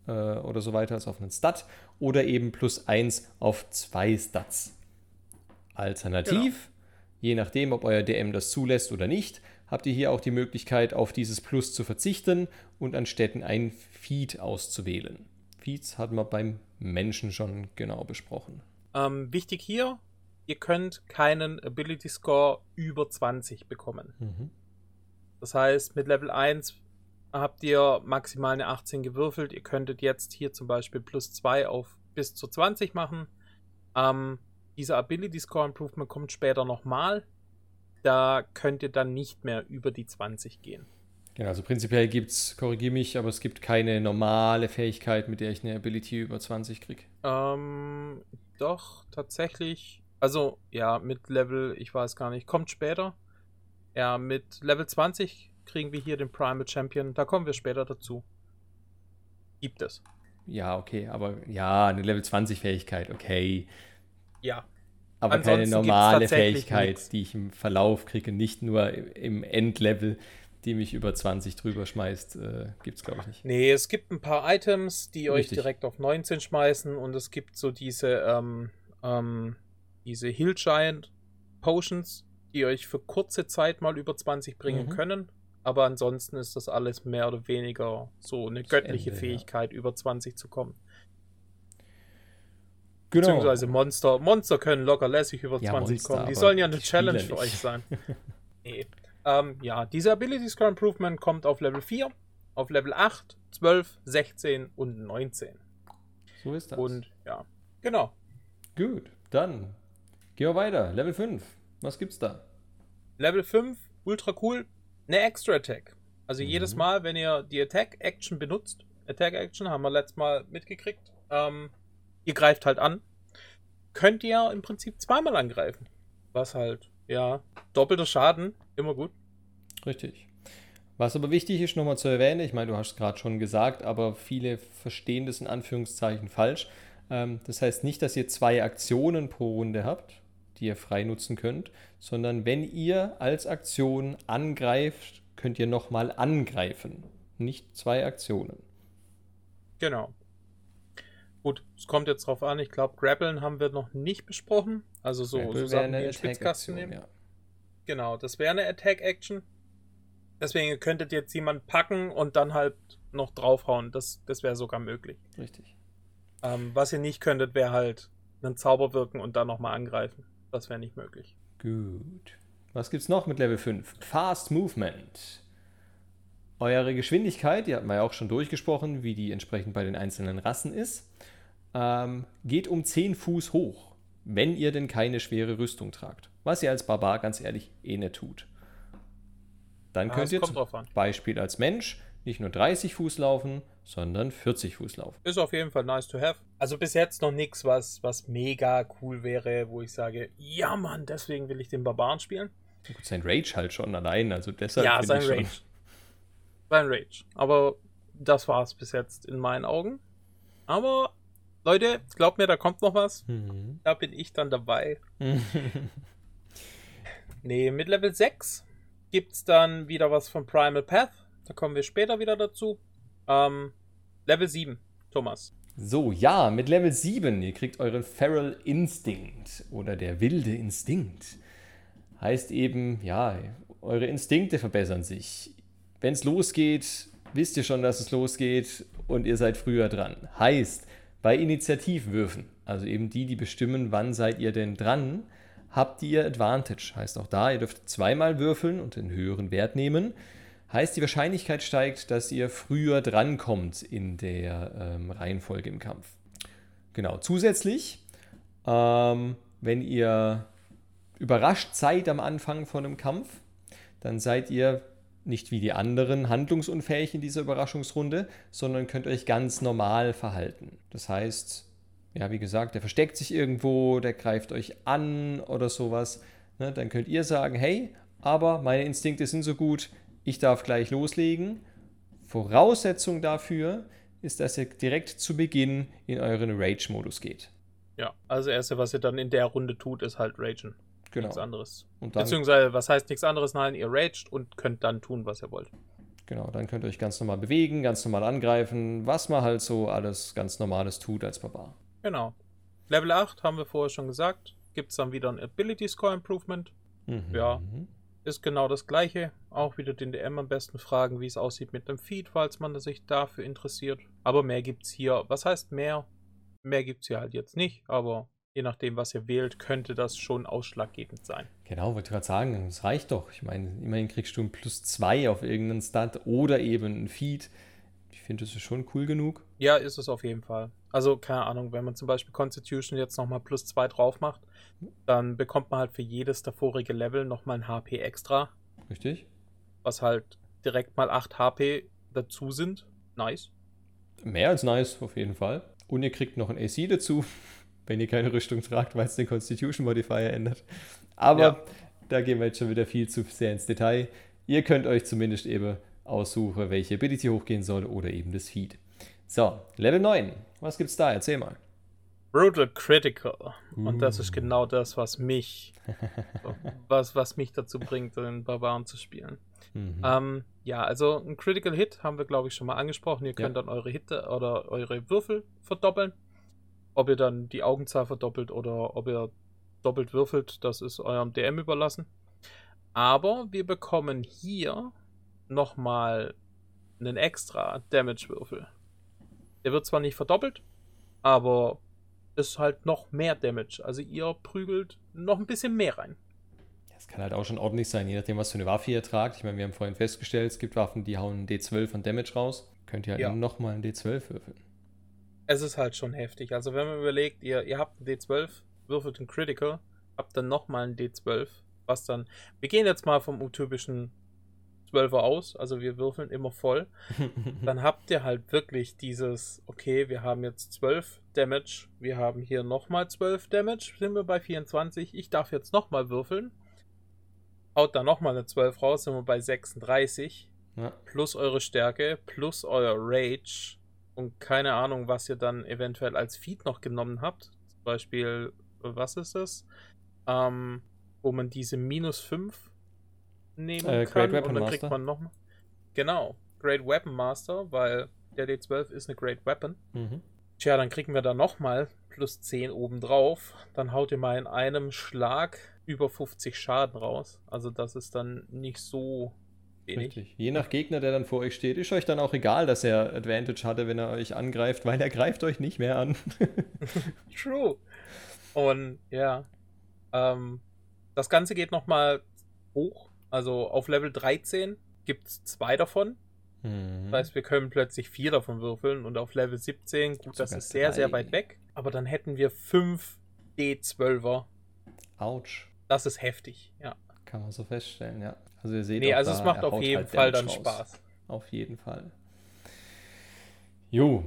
äh, oder so weiter, also auf einen Stat, oder eben plus 1 auf zwei Stats. Alternativ, genau. je nachdem, ob euer DM das zulässt oder nicht, habt ihr hier auch die Möglichkeit, auf dieses Plus zu verzichten und anstatt ein Feed auszuwählen. Feeds hatten wir beim Menschen schon genau besprochen. Ähm, wichtig hier, ihr könnt keinen Ability Score über 20 bekommen. Mhm. Das heißt, mit Level 1 habt ihr maximal eine 18 gewürfelt. Ihr könntet jetzt hier zum Beispiel plus 2 auf bis zu 20 machen. Ähm, dieser Ability Score Improvement kommt später nochmal. Da könnt ihr dann nicht mehr über die 20 gehen. Genau, also prinzipiell gibt es, korrigiere mich, aber es gibt keine normale Fähigkeit, mit der ich eine Ability über 20 kriege. Ähm, doch, tatsächlich. Also, ja, mit Level, ich weiß gar nicht, kommt später. Ja, mit Level 20 kriegen wir hier den Primal Champion. Da kommen wir später dazu. Gibt es. Ja, okay, aber ja, eine Level 20 Fähigkeit, okay. Ja. Aber Ansonsten keine normale Fähigkeit, nichts. die ich im Verlauf kriege, nicht nur im Endlevel, die mich über 20 drüber schmeißt, äh, gibt es, glaube ich, nicht. Nee, es gibt ein paar Items, die Richtig. euch direkt auf 19 schmeißen und es gibt so diese, ähm, ähm, diese Hill Giant Potions, die euch für kurze Zeit mal über 20 bringen mhm. können. Aber ansonsten ist das alles mehr oder weniger so eine göttliche Ende, Fähigkeit, ja. über 20 zu kommen. Genau. Beziehungsweise Monster. Monster können locker lässig über ja, 20 Monster, kommen. Die sollen ja eine Challenge für euch sein. [LAUGHS] nee. Ähm, ja, diese Ability Score Improvement kommt auf Level 4, auf Level 8, 12, 16 und 19. So ist das. Und ja, genau. Gut, dann gehen wir weiter. Level 5. Was gibt's da? Level 5, ultra cool, eine Extra Attack. Also mhm. jedes Mal, wenn ihr die Attack Action benutzt, Attack Action haben wir letztes Mal mitgekriegt, ähm, ihr greift halt an, könnt ihr im Prinzip zweimal angreifen. Was halt, ja, doppelter Schaden, immer gut. Richtig. Was aber wichtig ist, nochmal zu erwähnen, ich meine, du hast es gerade schon gesagt, aber viele verstehen das in Anführungszeichen falsch. Ähm, das heißt nicht, dass ihr zwei Aktionen pro Runde habt, die ihr frei nutzen könnt, sondern wenn ihr als Aktion angreift, könnt ihr nochmal angreifen. Nicht zwei Aktionen. Genau. Gut, es kommt jetzt drauf an. Ich glaube, Grappeln haben wir noch nicht besprochen. Also so, so Sachen wie Spitzkasten nehmen. Ja. Genau, das wäre eine Attack-Action. Deswegen könntet ihr jetzt jemanden packen und dann halt noch draufhauen. Das, das wäre sogar möglich. Richtig. Ähm, was ihr nicht könntet, wäre halt einen Zauber wirken und dann nochmal angreifen. Das wäre nicht möglich. Gut. Was gibt's noch mit Level 5? Fast Movement. Eure Geschwindigkeit, die hatten wir ja auch schon durchgesprochen, wie die entsprechend bei den einzelnen Rassen ist, ähm, geht um 10 Fuß hoch, wenn ihr denn keine schwere Rüstung tragt. Was ihr als Barbar ganz ehrlich eh nicht tut. Dann ja, könnt ihr zum Beispiel als Mensch nicht nur 30 Fuß laufen, sondern 40 Fuß laufen. Ist auf jeden Fall nice to have. Also bis jetzt noch nichts, was, was mega cool wäre, wo ich sage, ja Mann, deswegen will ich den Barbaren spielen. Gut, sein Rage halt schon allein, also deshalb. Ja, sein Rage. Sein Rage. Aber das war es bis jetzt in meinen Augen. Aber Leute, glaubt mir, da kommt noch was. Mhm. Da bin ich dann dabei. [LAUGHS] nee, mit Level 6 gibt es dann wieder was von Primal Path. Da kommen wir später wieder dazu. Ähm, Level 7, Thomas. So, ja, mit Level 7, ihr kriegt euren Feral Instinct oder der wilde Instinkt. Heißt eben, ja, eure Instinkte verbessern sich. Wenn es losgeht, wisst ihr schon, dass es losgeht und ihr seid früher dran. Heißt, bei Initiativwürfen, also eben die, die bestimmen, wann seid ihr denn dran, habt ihr Advantage. Heißt auch da, ihr dürft zweimal würfeln und den höheren Wert nehmen. Heißt, die Wahrscheinlichkeit steigt, dass ihr früher drankommt in der ähm, Reihenfolge im Kampf. Genau. Zusätzlich, ähm, wenn ihr überrascht seid am Anfang von einem Kampf, dann seid ihr nicht wie die anderen handlungsunfähig in dieser Überraschungsrunde, sondern könnt euch ganz normal verhalten. Das heißt, ja, wie gesagt, der versteckt sich irgendwo, der greift euch an oder sowas. Ne, dann könnt ihr sagen, hey, aber meine Instinkte sind so gut, ich darf gleich loslegen. Voraussetzung dafür ist, dass ihr direkt zu Beginn in euren Rage-Modus geht. Ja, also das erste, was ihr dann in der Runde tut, ist halt Ragen. Genau. Nichts anderes. Und dann, Beziehungsweise, was heißt nichts anderes? Nein, ihr raged und könnt dann tun, was ihr wollt. genau, dann könnt ihr euch ganz normal bewegen, ganz normal angreifen, was man halt so alles ganz Normales tut als Barbar. Genau. Level 8 haben wir vorher schon gesagt. Gibt es dann wieder ein Ability Score Improvement. Mhm. Ja. Ist genau das gleiche. Auch wieder den DM am besten fragen, wie es aussieht mit dem Feed, falls man sich dafür interessiert. Aber mehr gibt's hier. Was heißt mehr? Mehr gibt's hier halt jetzt nicht, aber je nachdem, was ihr wählt, könnte das schon ausschlaggebend sein. Genau, wollte gerade sagen, das reicht doch. Ich meine, immerhin kriegst du ein plus 2 auf irgendeinen Stat oder eben ein Feed. Ich finde, das ist schon cool genug. Ja, ist es auf jeden Fall. Also, keine Ahnung, wenn man zum Beispiel Constitution jetzt nochmal plus 2 drauf macht, dann bekommt man halt für jedes davorige Level nochmal ein HP extra, Richtig? was halt direkt mal 8 HP dazu sind. Nice. Mehr als nice, auf jeden Fall. Und ihr kriegt noch ein AC dazu, wenn ihr keine Rüstung tragt, weil es den Constitution Modifier ändert. Aber Ja. da gehen wir jetzt schon wieder viel zu sehr ins Detail. Ihr könnt euch zumindest eben aussuchen, welche Ability hochgehen soll oder eben das Feed. So, Level 9. Was gibt's da? Erzähl mal. Brutal Critical. Und das Uh. ist genau das, was mich, [LAUGHS] was, was mich dazu bringt, den Barbaren zu spielen. Mhm. Ähm, ja, also ein Critical Hit haben wir, glaube ich, schon mal angesprochen. Ihr könnt Ja. dann eure Hitte oder eure Würfel verdoppeln. Ob ihr dann die Augenzahl verdoppelt oder ob ihr doppelt würfelt, das ist eurem DM überlassen. Aber wir bekommen hier nochmal einen extra Damage-Würfel. Der wird zwar nicht verdoppelt, aber ist halt noch mehr Damage. Also ihr prügelt noch ein bisschen mehr rein. Das kann halt auch schon ordentlich sein, je nachdem, was für eine Waffe ihr tragt. Ich meine, wir haben vorhin festgestellt, es gibt Waffen, die hauen einen D12 von Damage raus. Könnt ihr halt Ja. nochmal einen D12 würfeln. Es ist halt schon heftig. Also wenn man überlegt, ihr, ihr habt einen D12, würfelt einen Critical, habt dann nochmal einen D12, was dann. Wir gehen jetzt mal vom typischen 12er aus, also wir würfeln immer voll. [LAUGHS] Dann habt ihr halt wirklich dieses, okay, wir haben jetzt 12 Damage, wir haben hier nochmal 12 Damage, sind wir bei 24, ich darf jetzt nochmal würfeln. Haut da nochmal eine 12 raus, sind wir bei 36 ja. plus eure Stärke, plus euer Rage und keine Ahnung, was ihr dann eventuell als Feed noch genommen habt. Zum Beispiel, was ist das? Ähm, wo man diese minus 5 nehmen Äh, kann Great Weapon und dann kriegt Master. man noch. Genau, Great Weapon Master, weil der D12 ist eine Great Weapon. Mhm. Tja, dann kriegen wir da nochmal plus 10 obendrauf. Dann haut ihr mal in einem Schlag über 50 Schaden raus. Also das ist dann nicht so wenig. Richtig. Je nach Gegner, der dann vor euch steht, ist euch dann auch egal, dass er Advantage hatte, wenn er euch angreift, weil er greift euch nicht mehr an. [LAUGHS] True. Und ja, ähm, das Ganze geht nochmal hoch. Also auf Level 13 gibt es zwei davon. Mhm. Das heißt, wir können plötzlich vier davon würfeln. Und auf Level 17, gut, das ist sehr, sehr drei. weit weg. Aber dann hätten wir fünf D12er. Autsch. Das ist heftig, ja. Kann man so feststellen, ja. Also ihr seht Nee, also da, es macht auf jeden halt Fall Damage dann raus. Spaß. Auf jeden Fall. Jo,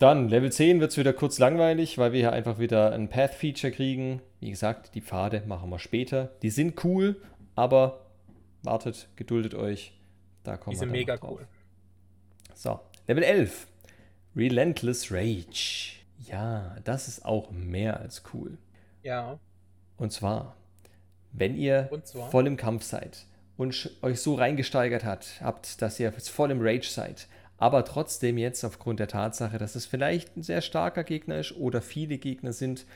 dann Level 10 wird es wieder kurz langweilig, weil wir hier einfach wieder ein Path-Feature kriegen. Wie gesagt, die Pfade machen wir später. Die sind cool, aber wartet, geduldet euch. Da kommen Die sind wir dann mega drauf. cool. So, Level 11. Relentless Rage. Ja, das ist auch mehr als cool. Ja, Und zwar, wenn ihr voll im Kampf seid und euch so reingesteigert hat, habt, dass ihr jetzt voll im Rage seid, aber trotzdem jetzt aufgrund der Tatsache, dass es vielleicht ein sehr starker Gegner ist oder viele Gegner sind,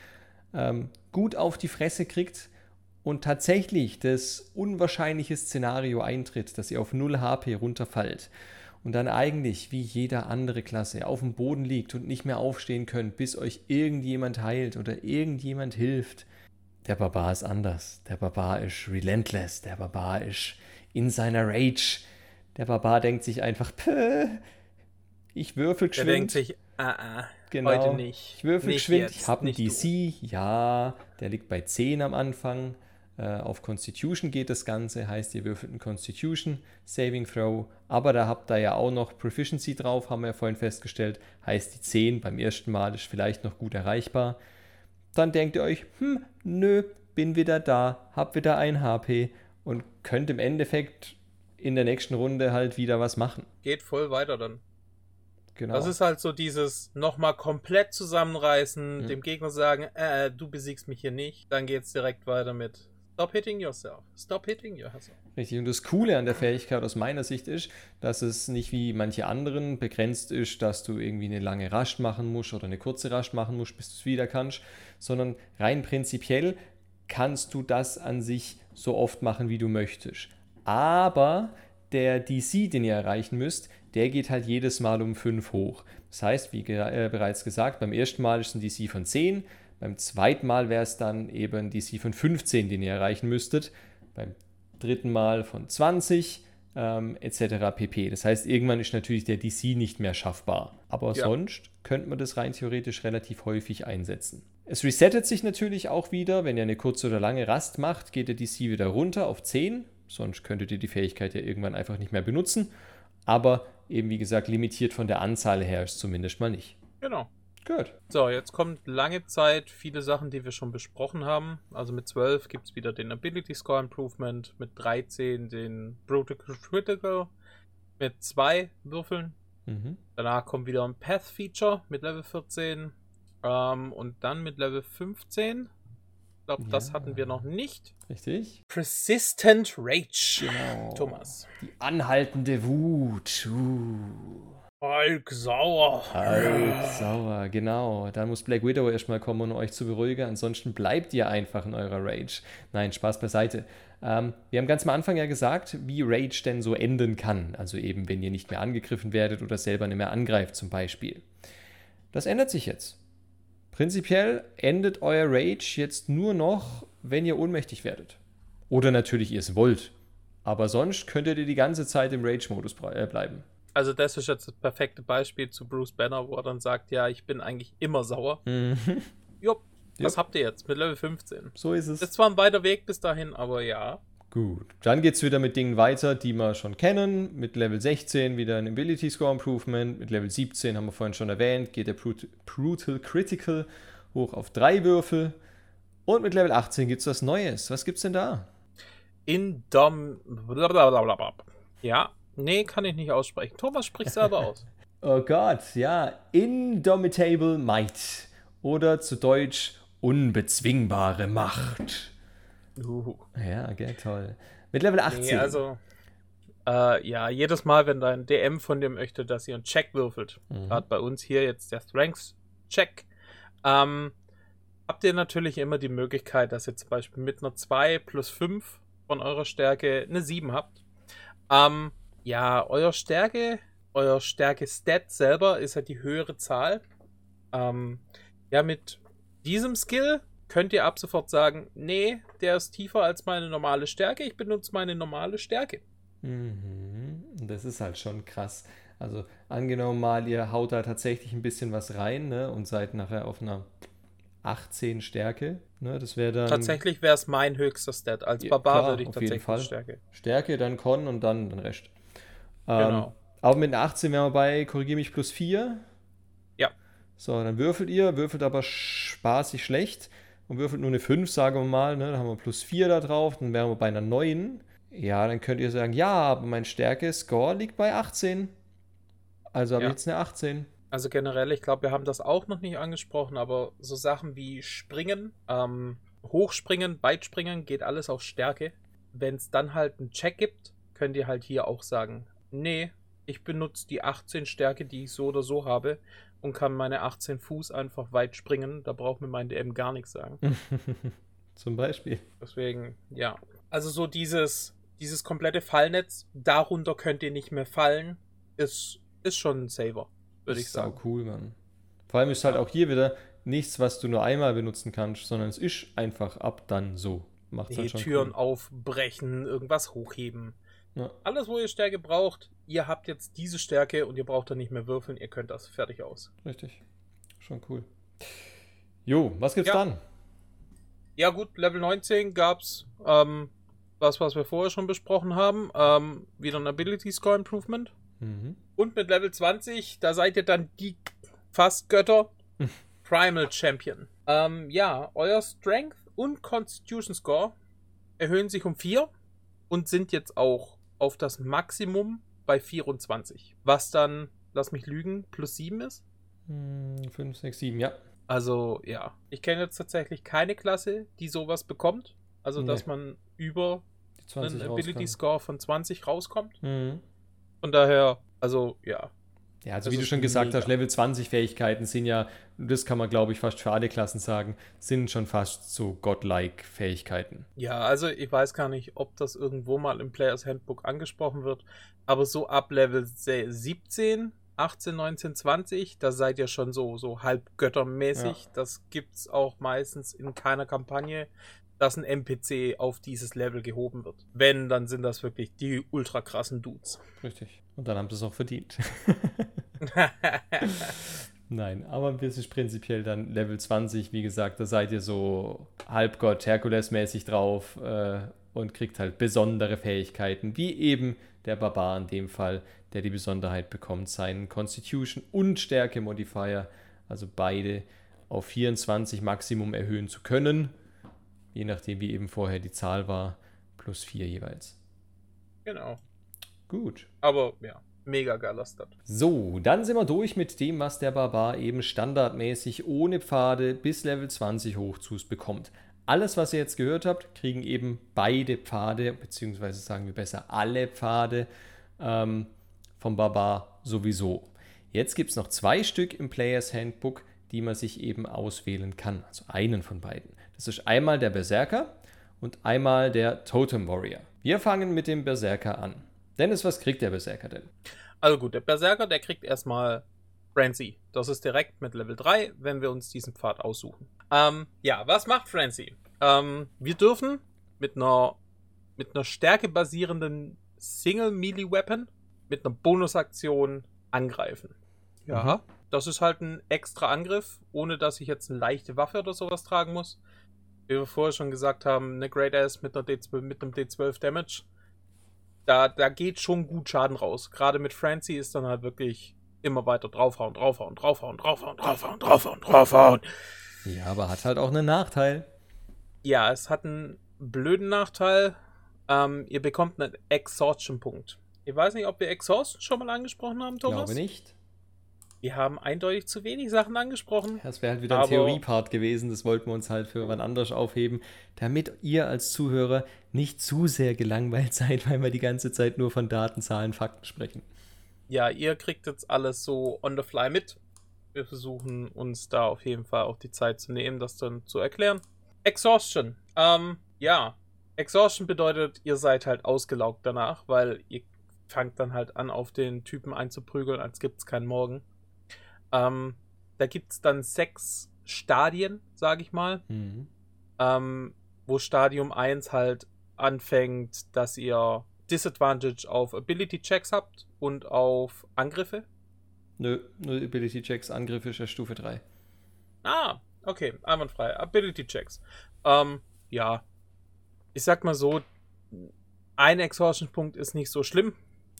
ähm, gut auf die Fresse kriegt und tatsächlich das unwahrscheinliche Szenario eintritt, dass ihr auf 0 HP runterfallt und dann eigentlich wie jeder andere Klasse auf dem Boden liegt und nicht mehr aufstehen könnt, bis euch irgendjemand heilt oder irgendjemand hilft. Der Barbar ist anders. Der Barbar ist relentless. Der Barbar ist in seiner Rage. Der Barbar denkt sich einfach, "Päh, ich würfel der geschwind. denkt sich, ah, ah, Genau. heute nicht. Ich würfel nicht geschwind. jetzt, ich habe einen nicht du. DC. Ja, der liegt bei 10 am Anfang. Äh, auf Constitution geht das Ganze. Heißt, ihr würfelt einen Constitution Saving Throw. Aber da habt ihr ja auch noch Proficiency drauf, haben wir ja vorhin festgestellt. Heißt, die 10 beim ersten Mal ist vielleicht noch gut erreichbar. Dann denkt ihr euch, hm, nö, bin wieder da, hab wieder ein HP und könnt im Endeffekt in der nächsten Runde halt wieder was machen. Geht voll weiter dann. Genau. Das ist halt so dieses nochmal komplett zusammenreißen, Ja. dem Gegner sagen, äh, du besiegst mich hier nicht. Dann geht's direkt weiter mit Stop hitting yourself. Stop hitting yourself. Richtig. Und das Coole an der Fähigkeit aus meiner Sicht ist, dass es nicht wie manche anderen begrenzt ist, dass du irgendwie eine lange Rast machen musst oder eine kurze Rast machen musst, bis du es wieder kannst, sondern rein prinzipiell kannst du das an sich so oft machen, wie du möchtest. Aber der DC, den ihr erreichen müsst, der geht halt jedes Mal um 5 hoch. Das heißt, wie äh, bereits gesagt, beim ersten Mal ist ein DC von 10, beim zweiten Mal wäre es dann eben DC von 15, den ihr erreichen müsstet. Beim dritten Mal von 20 ähm, etc. pp. Das heißt, irgendwann ist natürlich der DC nicht mehr schaffbar. Aber ja. sonst könnte man das rein theoretisch relativ häufig einsetzen. Es resettet sich natürlich auch wieder, wenn ihr eine kurze oder lange Rast macht, geht der DC wieder runter auf 10. Sonst könntet ihr die Fähigkeit ja irgendwann einfach nicht mehr benutzen. Aber eben wie gesagt, limitiert von der Anzahl her ist zumindest mal nicht. Genau. Gut. So, jetzt kommt lange Zeit viele Sachen, die wir schon besprochen haben. Also mit 12 gibt es wieder den Ability Score Improvement, mit 13 den Brutal Critical, mit zwei Würfeln. Mhm. Danach kommt wieder ein Path Feature mit Level 14 ähm, und dann mit Level 15. Ich glaube, ja. das hatten wir noch nicht. Richtig. Persistent Rage. Genau. Thomas. Die anhaltende Wut. Uh. Hulk sauer. Hulk sauer, genau. Da muss Black Widow erstmal kommen, um euch zu beruhigen. Ansonsten bleibt ihr einfach in eurer Rage. Nein, Spaß beiseite. Ähm, wir haben ganz am Anfang ja gesagt, wie Rage denn so enden kann. Also eben, wenn ihr nicht mehr angegriffen werdet oder selber nicht mehr angreift, zum Beispiel. Das ändert sich jetzt. Prinzipiell endet euer Rage jetzt nur noch, wenn ihr ohnmächtig werdet. Oder natürlich ihr es wollt. Aber sonst könntet ihr die ganze Zeit im Rage-Modus äh, bleiben. Also das ist jetzt das perfekte Beispiel zu Bruce Banner, wo er dann sagt, ja, ich bin eigentlich immer sauer. Mhm. Jupp, was Jupp. habt ihr jetzt mit Level 15? So ist es. Das ist zwar ein weiter Weg bis dahin, aber ja. Gut, dann geht es wieder mit Dingen weiter, die wir schon kennen. Mit Level 16 wieder ein Ability Score Improvement. Mit Level 17 haben wir vorhin schon erwähnt, geht der Brut Brutal Critical hoch auf drei Würfel. Und mit Level 18 gibt es was Neues. Was gibt's denn da? Indom. Blablabla. Ja, Nee, kann ich nicht aussprechen. Thomas spricht selber aus. [LAUGHS] oh Gott, ja. Indomitable Might. Oder zu Deutsch unbezwingbare Macht. Uh. Ja, okay, toll. Mit Level 18. Nee, also, äh, ja, jedes Mal, wenn dein DM von dir möchte, dass ihr einen Check würfelt, mhm. gerade bei uns hier jetzt der Strengths-Check, ähm, habt ihr natürlich immer die Möglichkeit, dass ihr zum Beispiel mit einer 2 plus 5 von eurer Stärke eine 7 habt. Ähm, ja, euer Stärke, euer Stärke-Stat selber ist halt die höhere Zahl. Ähm, ja, mit diesem Skill könnt ihr ab sofort sagen, nee, der ist tiefer als meine normale Stärke, ich benutze meine normale Stärke. Mhm. Das ist halt schon krass. Also angenommen mal, ihr haut da tatsächlich ein bisschen was rein ne, und seid nachher auf einer 18 Stärke. Ne, das wäre dann. Tatsächlich wäre es mein höchster Stat. Als Barbar würde ich tatsächlich Stärke. Stärke, dann Con und dann den Rest. Ähm, genau. Aber mit einer 18 wären wir bei, korrigiere mich, plus 4. Ja. So, dann würfelt ihr, würfelt aber spaßig schlecht und würfelt nur eine 5, sagen wir mal. Ne? Dann haben wir plus 4 da drauf, dann wären wir bei einer 9. Ja, dann könnt ihr sagen, ja, aber mein Stärke-Score liegt bei 18. Also habe ja. ich jetzt eine 18. Also generell, ich glaube, wir haben das auch noch nicht angesprochen, aber so Sachen wie Springen, ähm, Hochspringen, Weitspringen, geht alles auf Stärke. Wenn es dann halt einen Check gibt, könnt ihr halt hier auch sagen, nee, ich benutze die 18 Stärke, die ich so oder so habe und kann meine 18 Fuß einfach weit springen. Da braucht mir mein DM gar nichts sagen. [LAUGHS] Zum Beispiel. Deswegen, ja. Also so dieses, dieses komplette Fallnetz, darunter könnt ihr nicht mehr fallen, ist, ist schon ein Saver, würde ich sagen. cool, Mann. Vor allem ist halt auch hier wieder nichts, was du nur einmal benutzen kannst, sondern es ist einfach ab dann so. Macht's halt Türen cool. aufbrechen, irgendwas hochheben. Ja. Alles, wo ihr Stärke braucht, ihr habt jetzt diese Stärke und ihr braucht dann nicht mehr würfeln, ihr könnt das fertig aus. Richtig. Schon cool. Jo, was gibt's ja. dann? Ja, gut, Level 19 gab's ähm, was, was wir vorher schon besprochen haben. Ähm, wieder ein Ability Score Improvement. Mhm. Und mit Level 20, da seid ihr dann die fast Götter. [LAUGHS] Primal Champion. Ähm, ja, euer Strength und Constitution Score erhöhen sich um 4 und sind jetzt auch auf das Maximum bei 24. Was dann, lass mich lügen, plus 7 ist? 5, 6, 7, ja. Also, ja. Ich kenne jetzt tatsächlich keine Klasse, die sowas bekommt. Also, nee. dass man über einen Ability Score von 20 rauskommt. Mhm. Von daher, also ja, ja, also das wie du schon gesagt mega. hast, Level 20 Fähigkeiten sind ja, das kann man glaube ich fast für alle Klassen sagen, sind schon fast so godlike Fähigkeiten. Ja, also ich weiß gar nicht, ob das irgendwo mal im Players Handbook angesprochen wird, aber so ab Level 17, 18, 19, 20, da seid ihr schon so, so halb göttermäßig. Ja. Das gibt's auch meistens in keiner Kampagne dass ein NPC auf dieses Level gehoben wird. Wenn, dann sind das wirklich die ultra krassen Dudes. Richtig. Und dann haben sie es auch verdient. [LAUGHS] [LAUGHS] Nein, aber wir sind prinzipiell dann Level 20. Wie gesagt, da seid ihr so Halbgott, Herkules-mäßig drauf äh, und kriegt halt besondere Fähigkeiten, wie eben der Barbar in dem Fall, der die Besonderheit bekommt, seinen Constitution und Stärke-Modifier, also beide auf 24 Maximum erhöhen zu können je nachdem, wie eben vorher die Zahl war, plus 4 jeweils. Genau. Gut. Aber ja, mega geiler Stat. So, dann sind wir durch mit dem, was der Barbar eben standardmäßig ohne Pfade bis Level 20 hochzus bekommt. Alles, was ihr jetzt gehört habt, kriegen eben beide Pfade, beziehungsweise sagen wir besser alle Pfade ähm, vom Barbar sowieso. Jetzt gibt es noch zwei Stück im Players Handbook, die man sich eben auswählen kann. Also einen von beiden. Das ist einmal der Berserker und einmal der Totem Warrior. Wir fangen mit dem Berserker an. Dennis, was kriegt der Berserker denn? Also gut, der Berserker, der kriegt erstmal Frenzy. Das ist direkt mit Level 3, wenn wir uns diesen Pfad aussuchen. Ähm, ja, was macht Frenzy? Ähm, wir dürfen mit einer, mit einer Stärke basierenden Single Melee Weapon mit einer Bonusaktion angreifen. Ja. Das ist halt ein extra Angriff, ohne dass ich jetzt eine leichte Waffe oder sowas tragen muss wie wir vorher schon gesagt haben, eine Great Ass mit, einer D12, mit einem D12 Damage, da, da geht schon gut Schaden raus. Gerade mit Francie ist dann halt wirklich immer weiter draufhauen, draufhauen, draufhauen, draufhauen, draufhauen, draufhauen, draufhauen. Ja, aber hat halt auch einen Nachteil. Ja, es hat einen blöden Nachteil. Ähm, ihr bekommt einen Exhaustion-Punkt. Ich weiß nicht, ob wir Exhaustion schon mal angesprochen haben, Thomas. Ich glaube nicht. Wir haben eindeutig zu wenig Sachen angesprochen. Das wäre halt wieder ein Theoriepart gewesen. Das wollten wir uns halt für wann anders aufheben, damit ihr als Zuhörer nicht zu sehr gelangweilt [LAUGHS] seid, weil wir die ganze Zeit nur von Daten, Zahlen, Fakten sprechen. Ja, ihr kriegt jetzt alles so on the fly mit. Wir versuchen uns da auf jeden Fall auch die Zeit zu nehmen, das dann zu erklären. Exhaustion. Ähm, ja. Exhaustion bedeutet, ihr seid halt ausgelaugt danach, weil ihr fangt dann halt an, auf den Typen einzuprügeln, als gibt es keinen Morgen. Ähm, da gibt es dann sechs Stadien, sage ich mal. Mhm. Ähm, wo Stadium 1 halt anfängt, dass ihr Disadvantage auf Ability Checks habt und auf Angriffe. Nö, nur Ability Checks, Angriffe ist ja Stufe 3. Ah, okay, einwandfrei. Ability Checks. Ähm, ja. Ich sag mal so, ein Exhaustion-Punkt ist nicht so schlimm.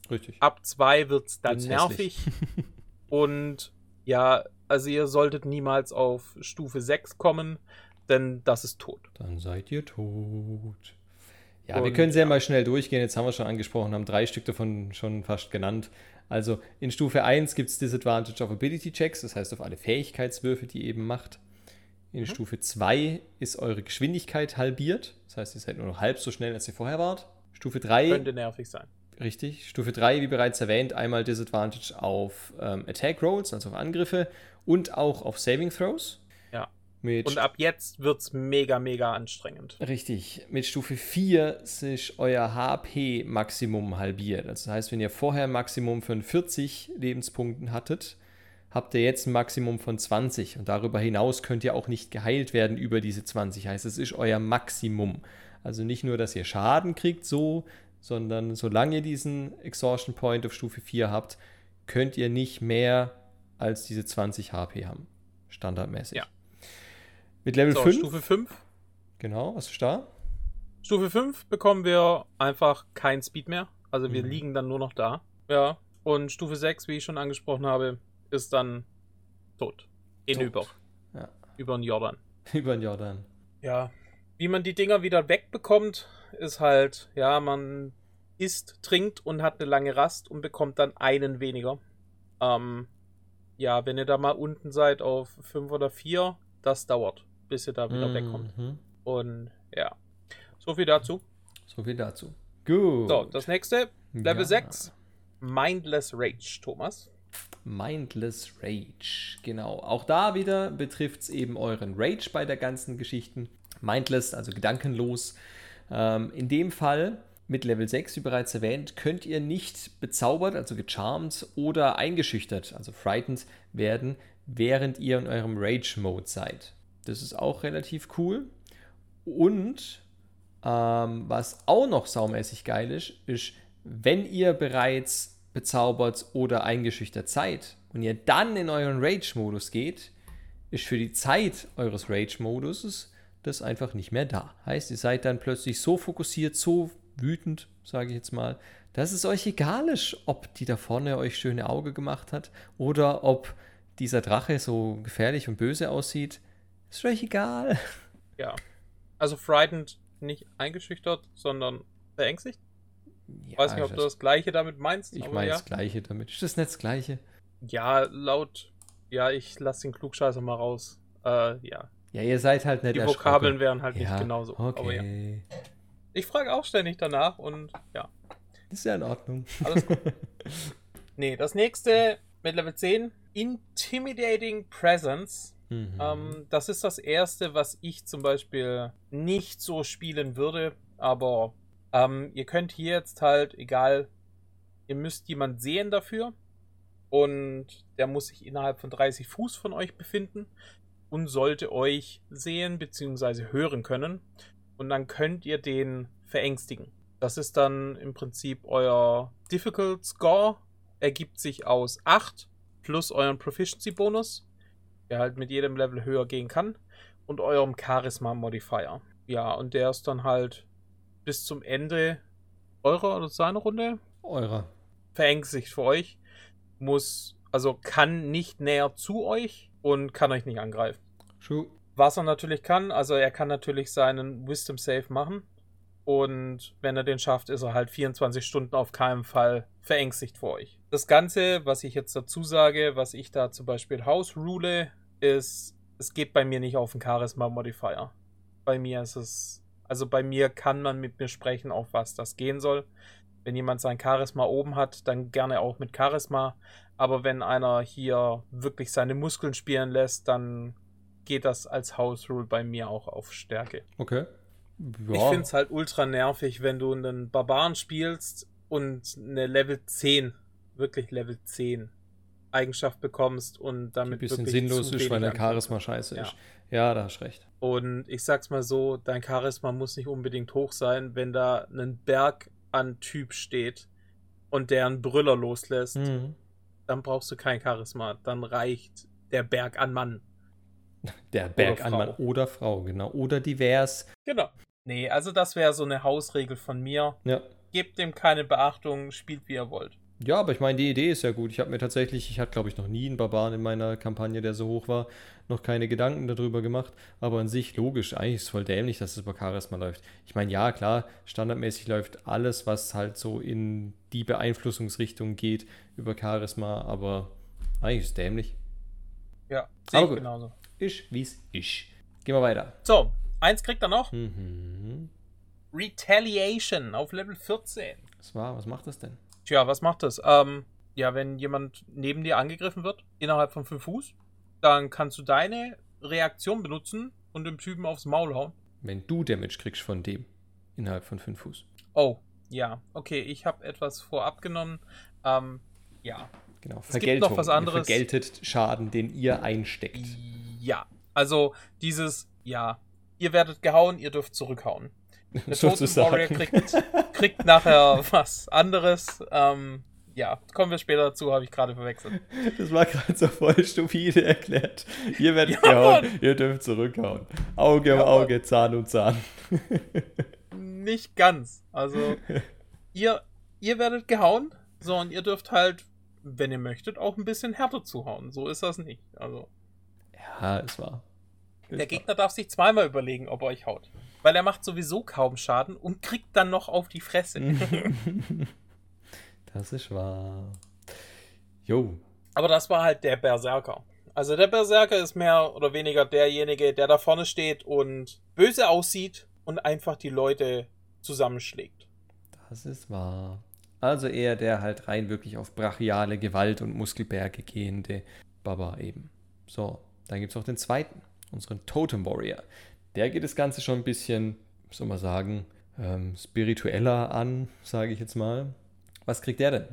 Richtig. Ab zwei wird es dann Wird's nervig. [LAUGHS] und ja, also ihr solltet niemals auf Stufe 6 kommen, denn das ist tot. Dann seid ihr tot. Ja, Und, wir können sehr ja. mal schnell durchgehen. Jetzt haben wir schon angesprochen, haben drei Stück davon schon fast genannt. Also in Stufe 1 gibt es Disadvantage of Ability Checks, das heißt auf alle Fähigkeitswürfe, die ihr eben macht. In mhm. Stufe 2 ist eure Geschwindigkeit halbiert, das heißt, ihr seid nur noch halb so schnell, als ihr vorher wart. Stufe 3 könnte nervig sein. Richtig. Stufe 3, wie bereits erwähnt, einmal Disadvantage auf ähm, Attack Rolls, also auf Angriffe und auch auf Saving Throws. Ja. Mit und ab jetzt wird es mega, mega anstrengend. Richtig. Mit Stufe 4 ist euer HP-Maximum halbiert. Das heißt, wenn ihr vorher ein Maximum von 40 Lebenspunkten hattet, habt ihr jetzt ein Maximum von 20. Und darüber hinaus könnt ihr auch nicht geheilt werden über diese 20. Heißt, es ist euer Maximum. Also nicht nur, dass ihr Schaden kriegt, so, sondern solange ihr diesen Exhaustion Point auf Stufe 4 habt, könnt ihr nicht mehr als diese 20 HP haben. Standardmäßig. Ja. Mit Level so, 5. Stufe 5. Genau, was ist da? Stufe 5 bekommen wir einfach kein Speed mehr. Also wir mhm. liegen dann nur noch da. Ja. Und Stufe 6, wie ich schon angesprochen habe, ist dann tot. Hinüber. Ja. Über den Jordan. [LAUGHS] Über den Jordan. Ja. Wie man die Dinger wieder wegbekommt, ist halt, ja, man isst, trinkt und hat eine lange Rast und bekommt dann einen weniger. Ähm, ja, wenn ihr da mal unten seid auf 5 oder 4, das dauert, bis ihr da wieder mhm. wegkommt. Und ja. So viel dazu. So viel dazu. Gut. So, das nächste, Level Ja. 6. Mindless Rage, Thomas. Mindless Rage, genau. Auch da wieder betrifft es eben euren Rage bei der ganzen Geschichten. Mindless, also gedankenlos. Ähm, in dem Fall mit Level 6, wie bereits erwähnt, könnt ihr nicht bezaubert, also gecharmt oder eingeschüchtert, also frightened werden, während ihr in eurem Rage-Mode seid. Das ist auch relativ cool. Und ähm, was auch noch saumäßig geil ist, ist, wenn ihr bereits bezaubert oder eingeschüchtert seid und ihr dann in euren Rage-Modus geht, ist für die Zeit eures Rage-Moduses das einfach nicht mehr da. Heißt, ihr seid dann plötzlich so fokussiert, so wütend, sage ich jetzt mal, dass es euch egal ist, ob die da vorne euch schöne Auge gemacht hat oder ob dieser Drache so gefährlich und böse aussieht. Ist euch egal. Ja. Also frightened nicht eingeschüchtert, sondern verängstigt. Ja, Weiß nicht, ob du das Gleiche damit meinst. Ich meine ja. das Gleiche damit. Ist das nicht das Gleiche? Ja, laut. Ja, ich lasse den Klugscheißer mal raus. Äh, ja. Ja, ihr seid halt nicht Die. Vokabeln wären halt ja, nicht genauso. Aber ja. Okay. Ich frage auch ständig danach und ja, Ist ja in Ordnung. alles gut. [LAUGHS] nee, das nächste mit Level 10. Intimidating Presence. Mhm. Ähm, das ist das erste, was ich zum Beispiel nicht so spielen würde. Aber ähm, ihr könnt hier jetzt halt, egal, ihr müsst jemand sehen dafür. Und der muss sich innerhalb von 30 Fuß von euch befinden und sollte euch sehen bzw. hören können. Und dann könnt ihr den verängstigen. Das ist dann im Prinzip euer Difficult Score. Ergibt sich aus 8 plus euren Proficiency Bonus der halt mit jedem Level höher gehen kann, und eurem Charisma-Modifier. Ja, und der ist dann halt bis zum Ende eurer oder seiner Runde Eurer. verängstigt für euch, muss, also kann nicht näher zu euch und kann euch nicht angreifen. Schuh. Was er natürlich kann, also er kann natürlich seinen Wisdom Save machen. Und wenn er den schafft, ist er halt 24 Stunden auf keinen Fall verängstigt vor euch. Das Ganze, was ich jetzt dazu sage, was ich da zum Beispiel House rule, ist, es geht bei mir nicht auf den Charisma Modifier. Bei mir ist es, also bei mir kann man mit mir sprechen, auf was das gehen soll. Wenn jemand sein Charisma oben hat, dann gerne auch mit Charisma. Aber wenn einer hier wirklich seine Muskeln spielen lässt, dann geht das als House Rule bei mir auch auf Stärke. Okay. Ich Ja. finde es halt ultra nervig, wenn du einen Barbaren spielst und eine Level 10, wirklich Level 10 Eigenschaft bekommst und ein damit bisschen wirklich sinnlos ist, weil dein Charisma scheiße Ja. ist. Ja, da hast recht. Und ich sag's mal so, dein Charisma muss nicht unbedingt hoch sein, wenn da ein Berg an Typ steht und der einen Brüller loslässt, Mhm. Dann brauchst du kein Charisma. Dann reicht der Berg an Mann. Der Berg Oder an Mann oder Frau, genau. Oder divers. Genau. Nee, also das wäre so eine Hausregel von mir. Ja. Gebt dem keine Beachtung, spielt wie ihr wollt. Ja, aber ich meine, die Idee ist ja gut. Ich habe mir tatsächlich, ich hatte glaube ich noch nie einen Barbaren in meiner Kampagne, der so hoch war, noch keine Gedanken darüber gemacht. Aber an sich logisch, eigentlich ist es voll dämlich, dass es über Charisma läuft. Ich meine, ja, klar, standardmäßig läuft alles, was halt so in die Beeinflussungsrichtung geht, über Charisma, aber eigentlich ist es dämlich. Ja, sehe Aber ich gut. genauso. Ist, wie's ist. Gehen wir weiter. So, eins kriegt er noch. Mhm. Retaliation auf Level 14. Was war, was macht das denn? Tja, was macht das? Ähm, ja, wenn jemand neben dir angegriffen wird, innerhalb von 5 Fuß, dann kannst du deine Reaktion benutzen und dem Typen aufs Maul hauen. Wenn du Damage kriegst von dem innerhalb von 5 Fuß. Oh, ja, okay, ich habe etwas vorab genommen. Ähm, ja. Genau, gibt Vergeltung. noch was Ihr anderes. vergeltet Schaden, den ihr einsteckt. Ja. Also, dieses, ja, ihr werdet gehauen, ihr dürft zurückhauen. [LAUGHS] Der Warrior kriegt, kriegt nachher was anderes. Ähm, ja, kommen wir später dazu, habe ich gerade verwechselt. Das war gerade so voll stupide erklärt. Ihr werdet Ja, gehauen, Mann. ihr dürft zurückhauen. Auge um Ja, Mann. Auge, Zahn um Zahn. Nicht ganz. Also, ihr, ihr werdet gehauen, so, und ihr dürft halt, wenn ihr möchtet, auch ein bisschen härter zuhauen. So ist das nicht. Also, Ja, es war. Der Gegner darf sich zweimal überlegen, ob er euch haut. Weil er macht sowieso kaum Schaden und kriegt dann noch auf die Fresse. [LAUGHS] Das ist wahr. Jo. Aber das war halt der Berserker. Also der Berserker ist mehr oder weniger derjenige, der da vorne steht und böse aussieht und einfach die Leute zusammenschlägt. Das ist wahr. Also eher der halt rein wirklich auf brachiale Gewalt und Muskelberge gehende Baba eben. So, dann gibt es noch den zweiten, unseren Totem Warrior. Der geht das Ganze schon ein bisschen, soll man sagen, ähm, spiritueller an, sage ich jetzt mal. Was kriegt der denn?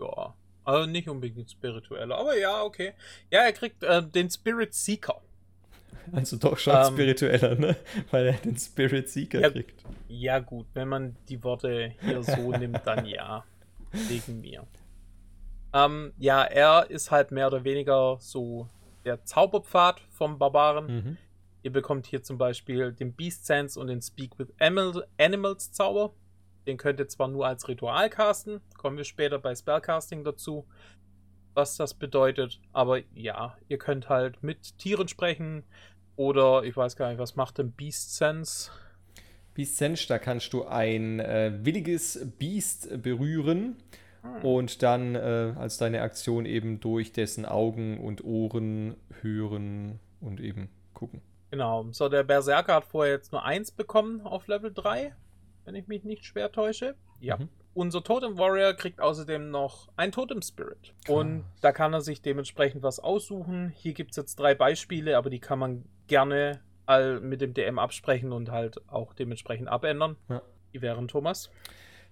Ja, also nicht unbedingt spiritueller, aber ja, okay. Ja, er kriegt äh, den Spirit Seeker. Also doch schon ähm, spiritueller, ne? Weil er den Spirit Seeker ja, kriegt. Ja, gut, wenn man die Worte hier so [LAUGHS] nimmt, dann ja. Wegen mir. Ähm, ja, er ist halt mehr oder weniger so der Zauberpfad vom Barbaren. Mhm. Ihr bekommt hier zum Beispiel den Beast Sense und den Speak with Animals Zauber. Den könnt ihr zwar nur als Ritual casten, kommen wir später bei Spellcasting dazu, was das bedeutet. Aber ja, ihr könnt halt mit Tieren sprechen oder ich weiß gar nicht, was macht denn Beast Sense? Beast Sense, da kannst du ein äh, williges Biest berühren hm. und dann äh, als deine Aktion eben durch dessen Augen und Ohren hören und eben gucken. Genau. So, der Berserker hat vorher jetzt nur eins bekommen auf Level 3 wenn ich mich nicht schwer täusche. Ja. Mhm. Unser Totem Warrior kriegt außerdem noch ein Totem Spirit. Und da kann er sich dementsprechend was aussuchen. Hier gibt es jetzt drei Beispiele, aber die kann man gerne all mit dem DM absprechen und halt auch dementsprechend abändern. Ja. Die wären Thomas.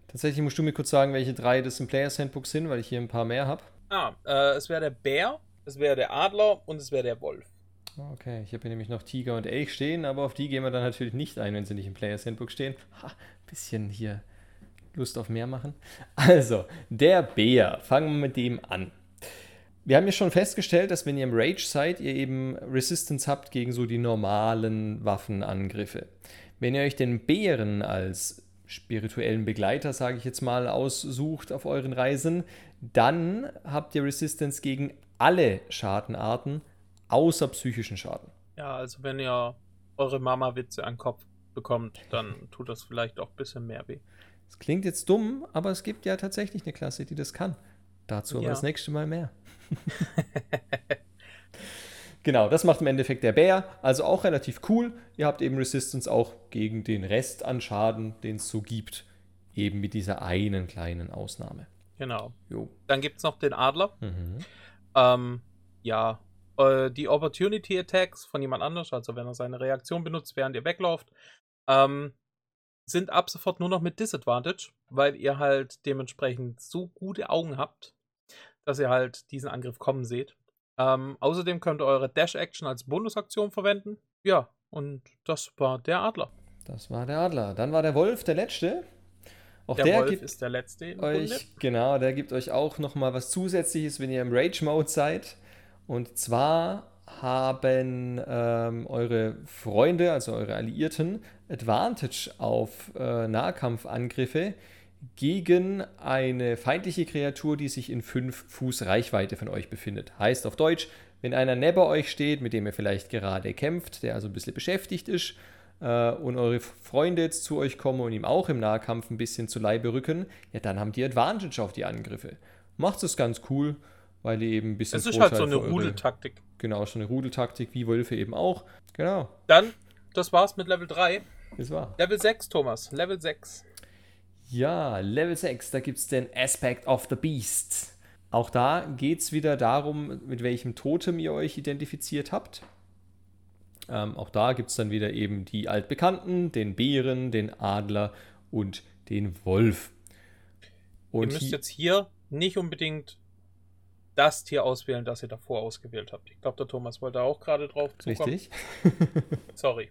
Tatsächlich musst du mir kurz sagen, welche drei das im Players Handbook sind, weil ich hier ein paar mehr habe. Ah, äh, es wäre der Bär, es wäre der Adler und es wäre der Wolf. Okay, ich habe hier nämlich noch Tiger und Elch stehen, aber auf die gehen wir dann natürlich nicht ein, wenn sie nicht im Players Handbook stehen. Ha, bisschen hier Lust auf mehr machen. Also, der Bär. Fangen wir mit dem an. Wir haben ja schon festgestellt, dass wenn ihr im Rage seid, ihr eben Resistance habt gegen so die normalen Waffenangriffe. Wenn ihr euch den Bären als spirituellen Begleiter, sage ich jetzt mal, aussucht auf euren Reisen, dann habt ihr Resistance gegen alle Schadenarten, außer psychischen Schaden. Ja, also wenn ihr eure Mama-Witze an den Kopf bekommt, dann tut das vielleicht auch ein bisschen mehr weh. Es klingt jetzt dumm, aber es gibt ja tatsächlich eine Klasse, die das kann. Dazu aber ja. das nächste Mal mehr. [LAUGHS] genau, das macht im Endeffekt der Bär. Also auch relativ cool. Ihr habt eben Resistance auch gegen den Rest an Schaden, den es so gibt. Eben mit dieser einen kleinen Ausnahme. Genau. Jo. Dann gibt es noch den Adler. Mhm. Ähm, ja, äh, die Opportunity Attacks von jemand anders, also wenn er seine Reaktion benutzt, während ihr weglauft, ähm, sind ab sofort nur noch mit Disadvantage, weil ihr halt dementsprechend so gute Augen habt, dass ihr halt diesen Angriff kommen seht. Ähm, außerdem könnt ihr eure Dash-Action als Bonusaktion verwenden. Ja, und das war der Adler. Das war der Adler. Dann war der Wolf der letzte. Auch der, der Wolf ist der letzte. euch, genau, der gibt euch auch nochmal was Zusätzliches, wenn ihr im Rage-Mode seid. Und zwar haben ähm, eure Freunde, also eure Alliierten, Advantage auf äh, Nahkampfangriffe gegen eine feindliche Kreatur, die sich in 5 Fuß Reichweite von euch befindet. Heißt auf Deutsch, wenn einer neben euch steht, mit dem ihr vielleicht gerade kämpft, der also ein bisschen beschäftigt ist, äh, und eure Freunde jetzt zu euch kommen und ihm auch im Nahkampf ein bisschen zu Leibe rücken, ja, dann haben die Advantage auf die Angriffe. Macht es ganz cool weil die eben ein bisschen. Es ist halt so eine Rudeltaktik. Genau, schon eine Rudeltaktik, wie Wölfe eben auch. Genau. Dann, das war's mit Level 3. Das war. Level 6, Thomas. Level 6. Ja, Level 6, da gibt es den Aspect of the Beast. Auch da geht es wieder darum, mit welchem Totem ihr euch identifiziert habt. Ähm, auch da gibt es dann wieder eben die Altbekannten, den Bären, den Adler und den Wolf. Und ihr müsst jetzt hier nicht unbedingt das Tier auswählen, das ihr davor ausgewählt habt. Ich glaube, der Thomas wollte auch gerade drauf zukommen. Richtig. [LAUGHS] Sorry.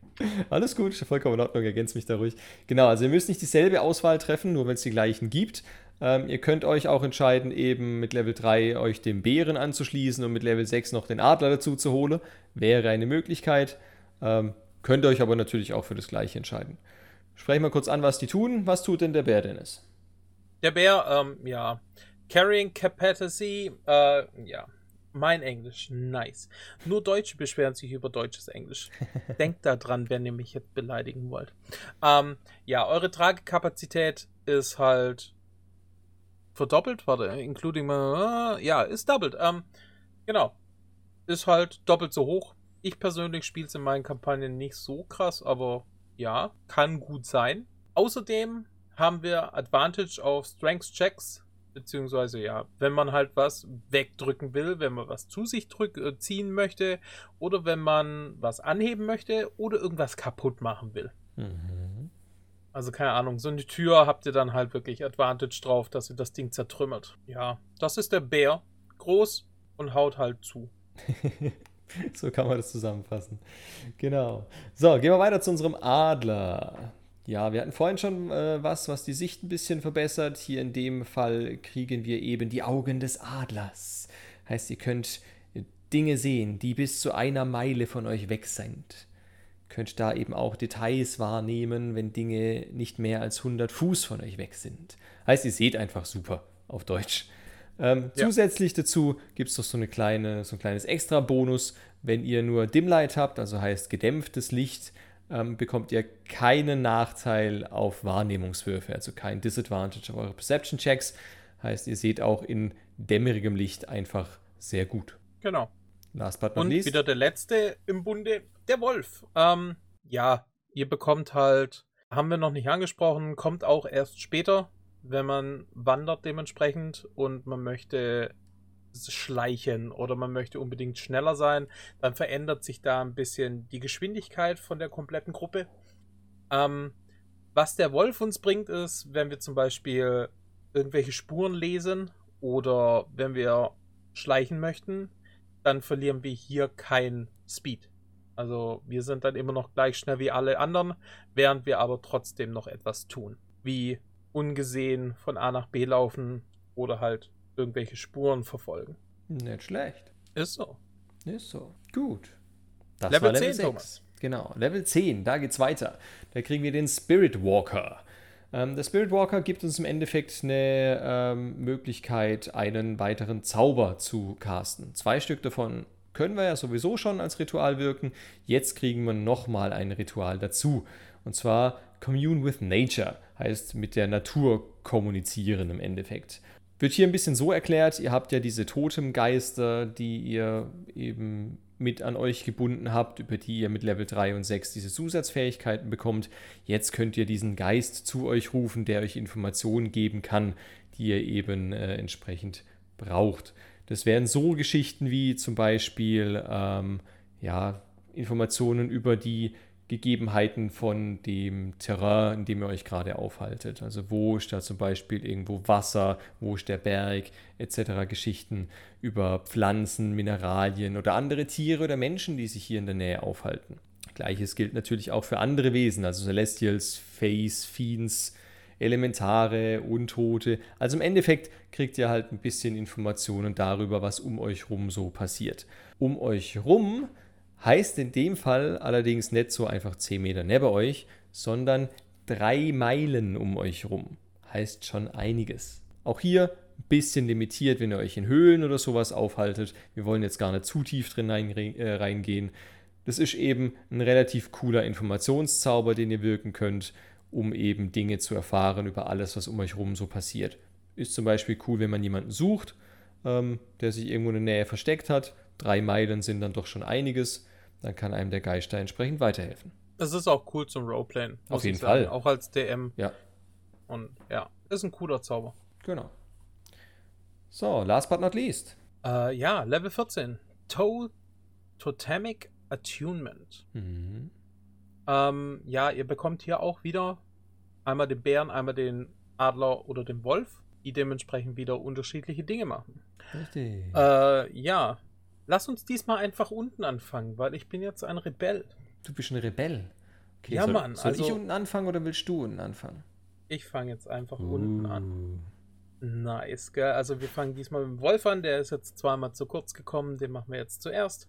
Alles gut, vollkommen in Ordnung, ergänzt mich da ruhig. Genau, also ihr müsst nicht dieselbe Auswahl treffen, nur weil es die gleichen gibt. Ähm, ihr könnt euch auch entscheiden, eben mit Level 3 euch dem Bären anzuschließen und mit Level 6 noch den Adler dazu zu holen. Wäre eine Möglichkeit. Ähm, könnt ihr euch aber natürlich auch für das gleiche entscheiden. Sprechen wir kurz an, was die tun. Was tut denn der Bär, Dennis? Der Bär, ähm, ja, Carrying Capacity, äh, ja. Mein Englisch, nice. Nur Deutsche beschweren sich über deutsches Englisch. [LAUGHS] Denkt da dran, wenn ihr mich jetzt beleidigen wollt. Ähm, ja, eure Tragekapazität ist halt verdoppelt, warte, including, äh, ja, ist doppelt. Ähm, genau. Ist halt doppelt so hoch. Ich persönlich spiele es in meinen Kampagnen nicht so krass, aber Ja, kann gut sein. Außerdem haben wir Advantage auf Strength Checks, beziehungsweise ja, wenn man halt was wegdrücken will, wenn man was zu sich drück, äh, ziehen möchte oder wenn man was anheben möchte oder irgendwas kaputt machen will. Mhm. Also keine Ahnung, so eine Tür habt ihr dann halt wirklich Advantage drauf, dass ihr das Ding zertrümmert. Ja, das ist der Bär. Groß und haut halt zu. [LAUGHS] so kann man das zusammenfassen. Genau. So, gehen wir weiter zu unserem Adler. Ja, wir hatten vorhin schon äh, was, was die Sicht ein bisschen verbessert. Hier in dem Fall kriegen wir eben die Augen des Adlers. Heißt, ihr könnt Dinge sehen, die bis zu einer Meile von euch weg sind. Könnt da eben auch Details wahrnehmen, wenn Dinge nicht mehr als 100 Fuß von euch weg sind. Heißt, ihr seht einfach super auf Deutsch. Ähm, ja. Zusätzlich dazu gibt es noch so, eine kleine, so ein kleines Extra-Bonus. Wenn ihr nur Dimlight habt, also heißt gedämpftes Licht, ähm, bekommt ihr keinen Nachteil auf Wahrnehmungswürfe, also kein Disadvantage auf eure Perception-Checks. Heißt, ihr seht auch in dämmerigem Licht einfach sehr gut. Genau. Last but not Und least. wieder der letzte im Bunde, der Wolf. Ähm, ja, ihr bekommt halt, haben wir noch nicht angesprochen, kommt auch erst später wenn man wandert dementsprechend und man möchte schleichen oder man möchte unbedingt schneller sein, dann verändert sich da ein bisschen die Geschwindigkeit von der kompletten Gruppe. Ähm, was der Wolf uns bringt, ist, wenn wir zum Beispiel irgendwelche Spuren lesen oder wenn wir schleichen möchten, dann verlieren wir hier kein Speed. Also wir sind dann immer noch gleich schnell wie alle anderen, während wir aber trotzdem noch etwas tun. Wie ungesehen von A nach B laufen oder halt irgendwelche Spuren verfolgen. Nicht schlecht. Ist so. Ist so. Gut. Das Level, Level 10, 6. Thomas. Genau, Level 10, da geht's weiter. Da kriegen wir den Spirit Walker. Ähm, der Spirit Walker gibt uns im Endeffekt eine ähm, Möglichkeit, einen weiteren Zauber zu casten. Zwei Stück davon können wir ja sowieso schon als Ritual wirken. Jetzt kriegen wir nochmal ein Ritual dazu. Und zwar Commune with Nature, heißt mit der Natur kommunizieren im Endeffekt. Wird hier ein bisschen so erklärt, ihr habt ja diese Totemgeister, die ihr eben mit an euch gebunden habt, über die ihr mit Level 3 und 6 diese Zusatzfähigkeiten bekommt. Jetzt könnt ihr diesen Geist zu euch rufen, der euch Informationen geben kann, die ihr eben äh, entsprechend braucht. Das wären so Geschichten wie zum Beispiel ähm, ja, Informationen über die Gegebenheiten von dem Terrain, in dem ihr euch gerade aufhaltet. Also wo ist da zum Beispiel irgendwo Wasser, wo ist der Berg, etc. Geschichten über Pflanzen, Mineralien oder andere Tiere oder Menschen, die sich hier in der Nähe aufhalten. Gleiches gilt natürlich auch für andere Wesen, also Celestials, Face, Fiends, Elementare, Untote. Also im Endeffekt kriegt ihr halt ein bisschen Informationen darüber, was um euch rum so passiert. Um euch rum Heißt in dem Fall allerdings nicht so einfach 10 Meter neben euch, sondern drei Meilen um euch rum. Heißt schon einiges. Auch hier ein bisschen limitiert, wenn ihr euch in Höhlen oder sowas aufhaltet. Wir wollen jetzt gar nicht zu tief drin äh, reingehen. Das ist eben ein relativ cooler Informationszauber, den ihr wirken könnt, um eben Dinge zu erfahren über alles, was um euch rum so passiert. Ist zum Beispiel cool, wenn man jemanden sucht, ähm, der sich irgendwo in der Nähe versteckt hat drei Meilen sind dann doch schon einiges. Dann kann einem der Geist da entsprechend weiterhelfen. Es ist auch cool zum Roleplayen. Auf jeden Fall. Auch als DM. Ja. Und ja, ist ein cooler Zauber. Genau. So, last but not least. Uh, ja, Level 14. To Totemic Attunement. Mhm. Ähm, ja, ihr bekommt hier auch wieder einmal den Bären, einmal den Adler oder den Wolf, die dementsprechend wieder unterschiedliche Dinge machen. Richtig. Äh, ja, Lass uns diesmal einfach unten anfangen, weil ich bin jetzt ein Rebell. Du bist ein Rebell. Okay, ja, soll, Mann. Soll also, ich unten anfangen oder willst du unten anfangen? Ich fange jetzt einfach uh. unten an. Nice, gell? Also wir fangen diesmal mit dem Wolf an, der ist jetzt zweimal zu kurz gekommen, den machen wir jetzt zuerst.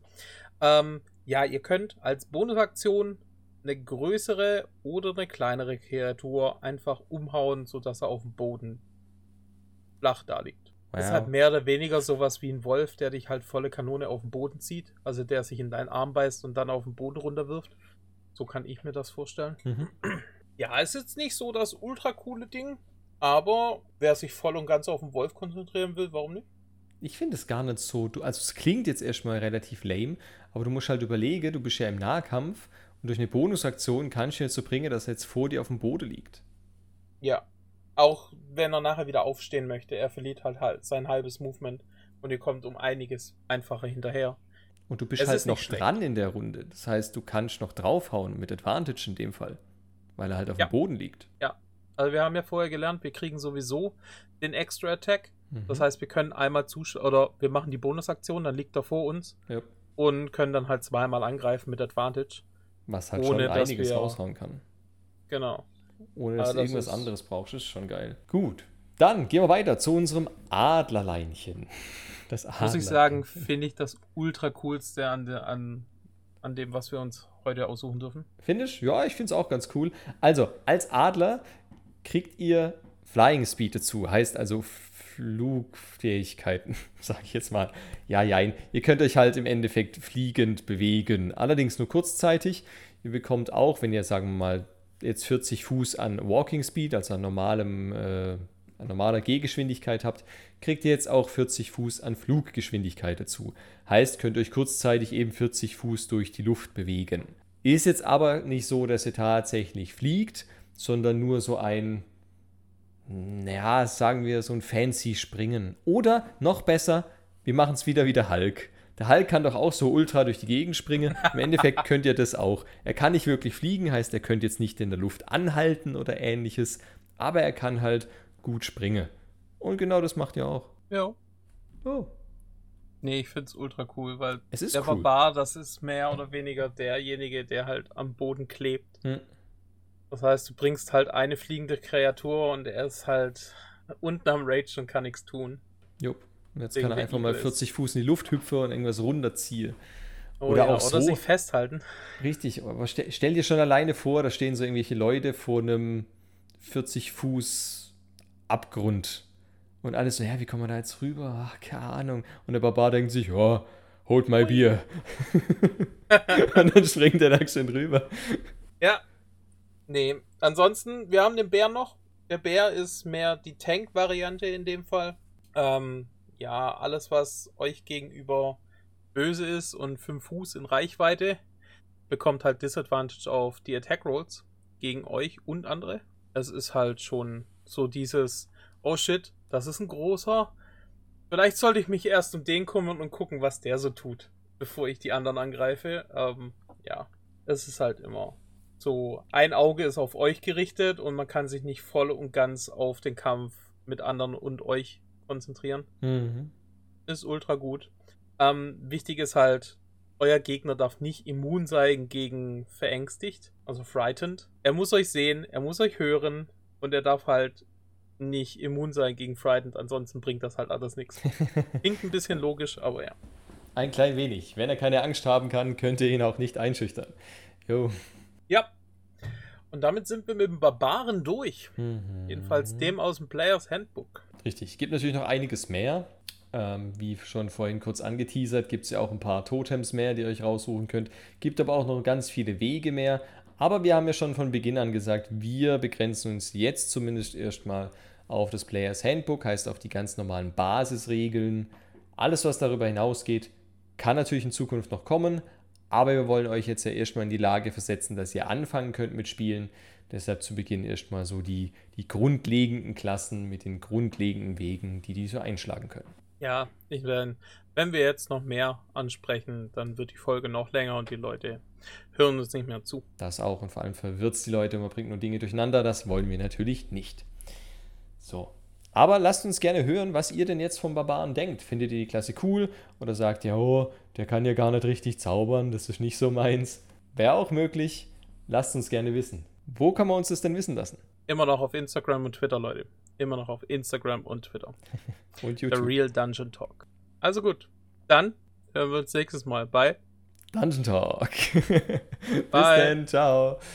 Ähm, ja, ihr könnt als Bonusaktion eine größere oder eine kleinere Kreatur einfach umhauen, sodass er auf dem Boden flach da liegt. Ja. Ist halt mehr oder weniger sowas wie ein Wolf, der dich halt volle Kanone auf den Boden zieht. Also der sich in deinen Arm beißt und dann auf den Boden runterwirft. So kann ich mir das vorstellen. Mhm. [CLEARS THROAT] Ja, ist jetzt nicht so das ultra coole Ding, aber wer sich voll und ganz auf den Wolf konzentrieren will, warum nicht? Ich finde es gar nicht so. Du, also es klingt jetzt erstmal relativ lame, aber du musst halt überlegen, du bist ja im Nahkampf Und durch eine Bonusaktion kannst du ihn dazu bringen, dass er jetzt vor dir auf dem Boden liegt. Ja. Auch wenn er nachher wieder aufstehen möchte, er verliert halt, halt sein halbes Movement und ihr kommt um einiges einfacher hinterher. Und du bist Es halt noch dran in der Runde. Das heißt, du kannst noch draufhauen mit Advantage in dem Fall. Weil er halt auf Ja. dem Boden liegt. Also wir haben ja vorher gelernt, wir kriegen sowieso den Extra Attack. Das Mhm. heißt, wir können einmal zuschlagen, oder wir machen die Bonusaktion, dann liegt er vor uns Ja. und können dann halt zweimal angreifen mit Advantage. Was halt ohne, schon einiges raushauen kann. Genau. Ohne dass Ah, du das irgendwas ist- anderes brauchst, ist schon geil. Gut. Dann gehen wir weiter zu unserem Adlerleinchen. Das Muss Adler. ich sagen, finde ich das ultra coolste an, der, an, an dem, was wir uns heute aussuchen dürfen. Findest? Ja, ich finde es auch ganz cool. Also, als Adler kriegt ihr Flying Speed dazu. Heißt also Flugfähigkeiten, [LAUGHS] sage ich jetzt mal. Ja, jein. Ihr könnt euch halt im Endeffekt fliegend bewegen. Allerdings nur kurzzeitig. Ihr bekommt auch, wenn ihr, sagen wir mal, jetzt 40 Fuß an Walking Speed, also an normalem, äh, an normaler Gehgeschwindigkeit habt, kriegt ihr jetzt auch 40 Fuß an Fluggeschwindigkeit dazu. Heißt, könnt euch kurzzeitig eben 40 Fuß durch die Luft bewegen. Ist jetzt aber nicht so, dass ihr tatsächlich fliegt, sondern nur so ein, naja, sagen wir, so ein fancy Springen. Oder noch besser, wir machen es wieder wie der Hulk. Der Hulk kann doch auch so ultra durch die Gegend springen. Im Endeffekt könnt ihr das auch. Er kann nicht wirklich fliegen, heißt, er könnte jetzt nicht in der Luft anhalten oder ähnliches, aber er kann halt gut springen. Und genau das macht ihr auch. Ja. Oh, Nee, ich finde es ultra cool, weil es ist der cool. Barbar, das ist mehr oder weniger derjenige, der halt am Boden klebt. Hm. Das heißt, du bringst halt eine fliegende Kreatur und er ist halt unten am Rage und kann nichts tun. Jupp. Und jetzt kann er einfach mal Igel ist. 40 Fuß in die Luft hüpfen und irgendwas runterziehen. Oh Oder ja, auch oder so. sich festhalten. Richtig, aber stell, stell dir schon alleine vor, da stehen so irgendwelche Leute vor einem 40 Fuß Abgrund. Und alles so, ja, wie kommen wir da jetzt rüber? Ach, keine Ahnung. Und der Barbar denkt sich, ja, holt mal Bier. [LAUGHS] und dann springt er da schön rüber. Ja. Nee, ansonsten, wir haben den Bär noch. Der Bär ist mehr die Tank-Variante in dem Fall. Ähm, ja, alles, was euch gegenüber böse ist und 5 Fuß in Reichweite, bekommt halt Disadvantage auf die Attack Rolls gegen euch und andere. Es ist halt schon so dieses, oh shit, das ist ein großer. Vielleicht sollte ich mich erst um den kümmern und gucken, was der so tut, bevor ich die anderen angreife. Ähm, ja, es ist halt immer so, ein Auge ist auf euch gerichtet und man kann sich nicht voll und ganz auf den Kampf mit anderen und euch konzentrieren. Mhm. Ist ultra gut. Ähm, wichtig ist halt, euer Gegner darf nicht immun sein gegen verängstigt, also frightened. Er muss euch sehen, er muss euch hören und er darf halt nicht immun sein gegen frightened, ansonsten bringt das halt alles nichts. [LAUGHS] Klingt ein bisschen logisch, aber ja. Ein klein wenig. Wenn er keine Angst haben kann, könnt ihr ihn auch nicht einschüchtern. Jo. Ja. Und damit sind wir mit dem Barbaren durch. Mhm. Jedenfalls dem aus dem Players Handbook. Richtig. Gibt natürlich noch einiges mehr. Ähm, wie schon vorhin kurz angeteasert, gibt es ja auch ein paar Totems mehr, die ihr euch raussuchen könnt. Gibt aber auch noch ganz viele Wege mehr. Aber wir haben ja schon von Beginn an gesagt, wir begrenzen uns jetzt zumindest erstmal auf das Players Handbook, heißt auf die ganz normalen Basisregeln. Alles, was darüber hinausgeht, kann natürlich in Zukunft noch kommen. Aber wir wollen euch jetzt ja erstmal in die Lage versetzen, dass ihr anfangen könnt mit Spielen. Deshalb zu Beginn erstmal so die, die grundlegenden Klassen mit den grundlegenden Wegen, die die so einschlagen können. Ja, ich wenn, wenn wir jetzt noch mehr ansprechen, dann wird die Folge noch länger und die Leute hören uns nicht mehr zu. Das auch und vor allem verwirrt es die Leute, man bringt nur Dinge durcheinander. Das wollen wir natürlich nicht. So. Aber lasst uns gerne hören, was ihr denn jetzt vom Barbaren denkt. Findet ihr die Klasse cool oder sagt ihr, oh, der kann ja gar nicht richtig zaubern, das ist nicht so meins? Wäre auch möglich. Lasst uns gerne wissen. Wo kann man uns das denn wissen lassen? Immer noch auf Instagram und Twitter, Leute. Immer noch auf Instagram und Twitter. [LAUGHS] Und The YouTube. Real Dungeon Talk. Also gut, dann hören wir uns nächstes Mal bei Dungeon Talk. [LAUGHS] Bis Bye. dann, ciao.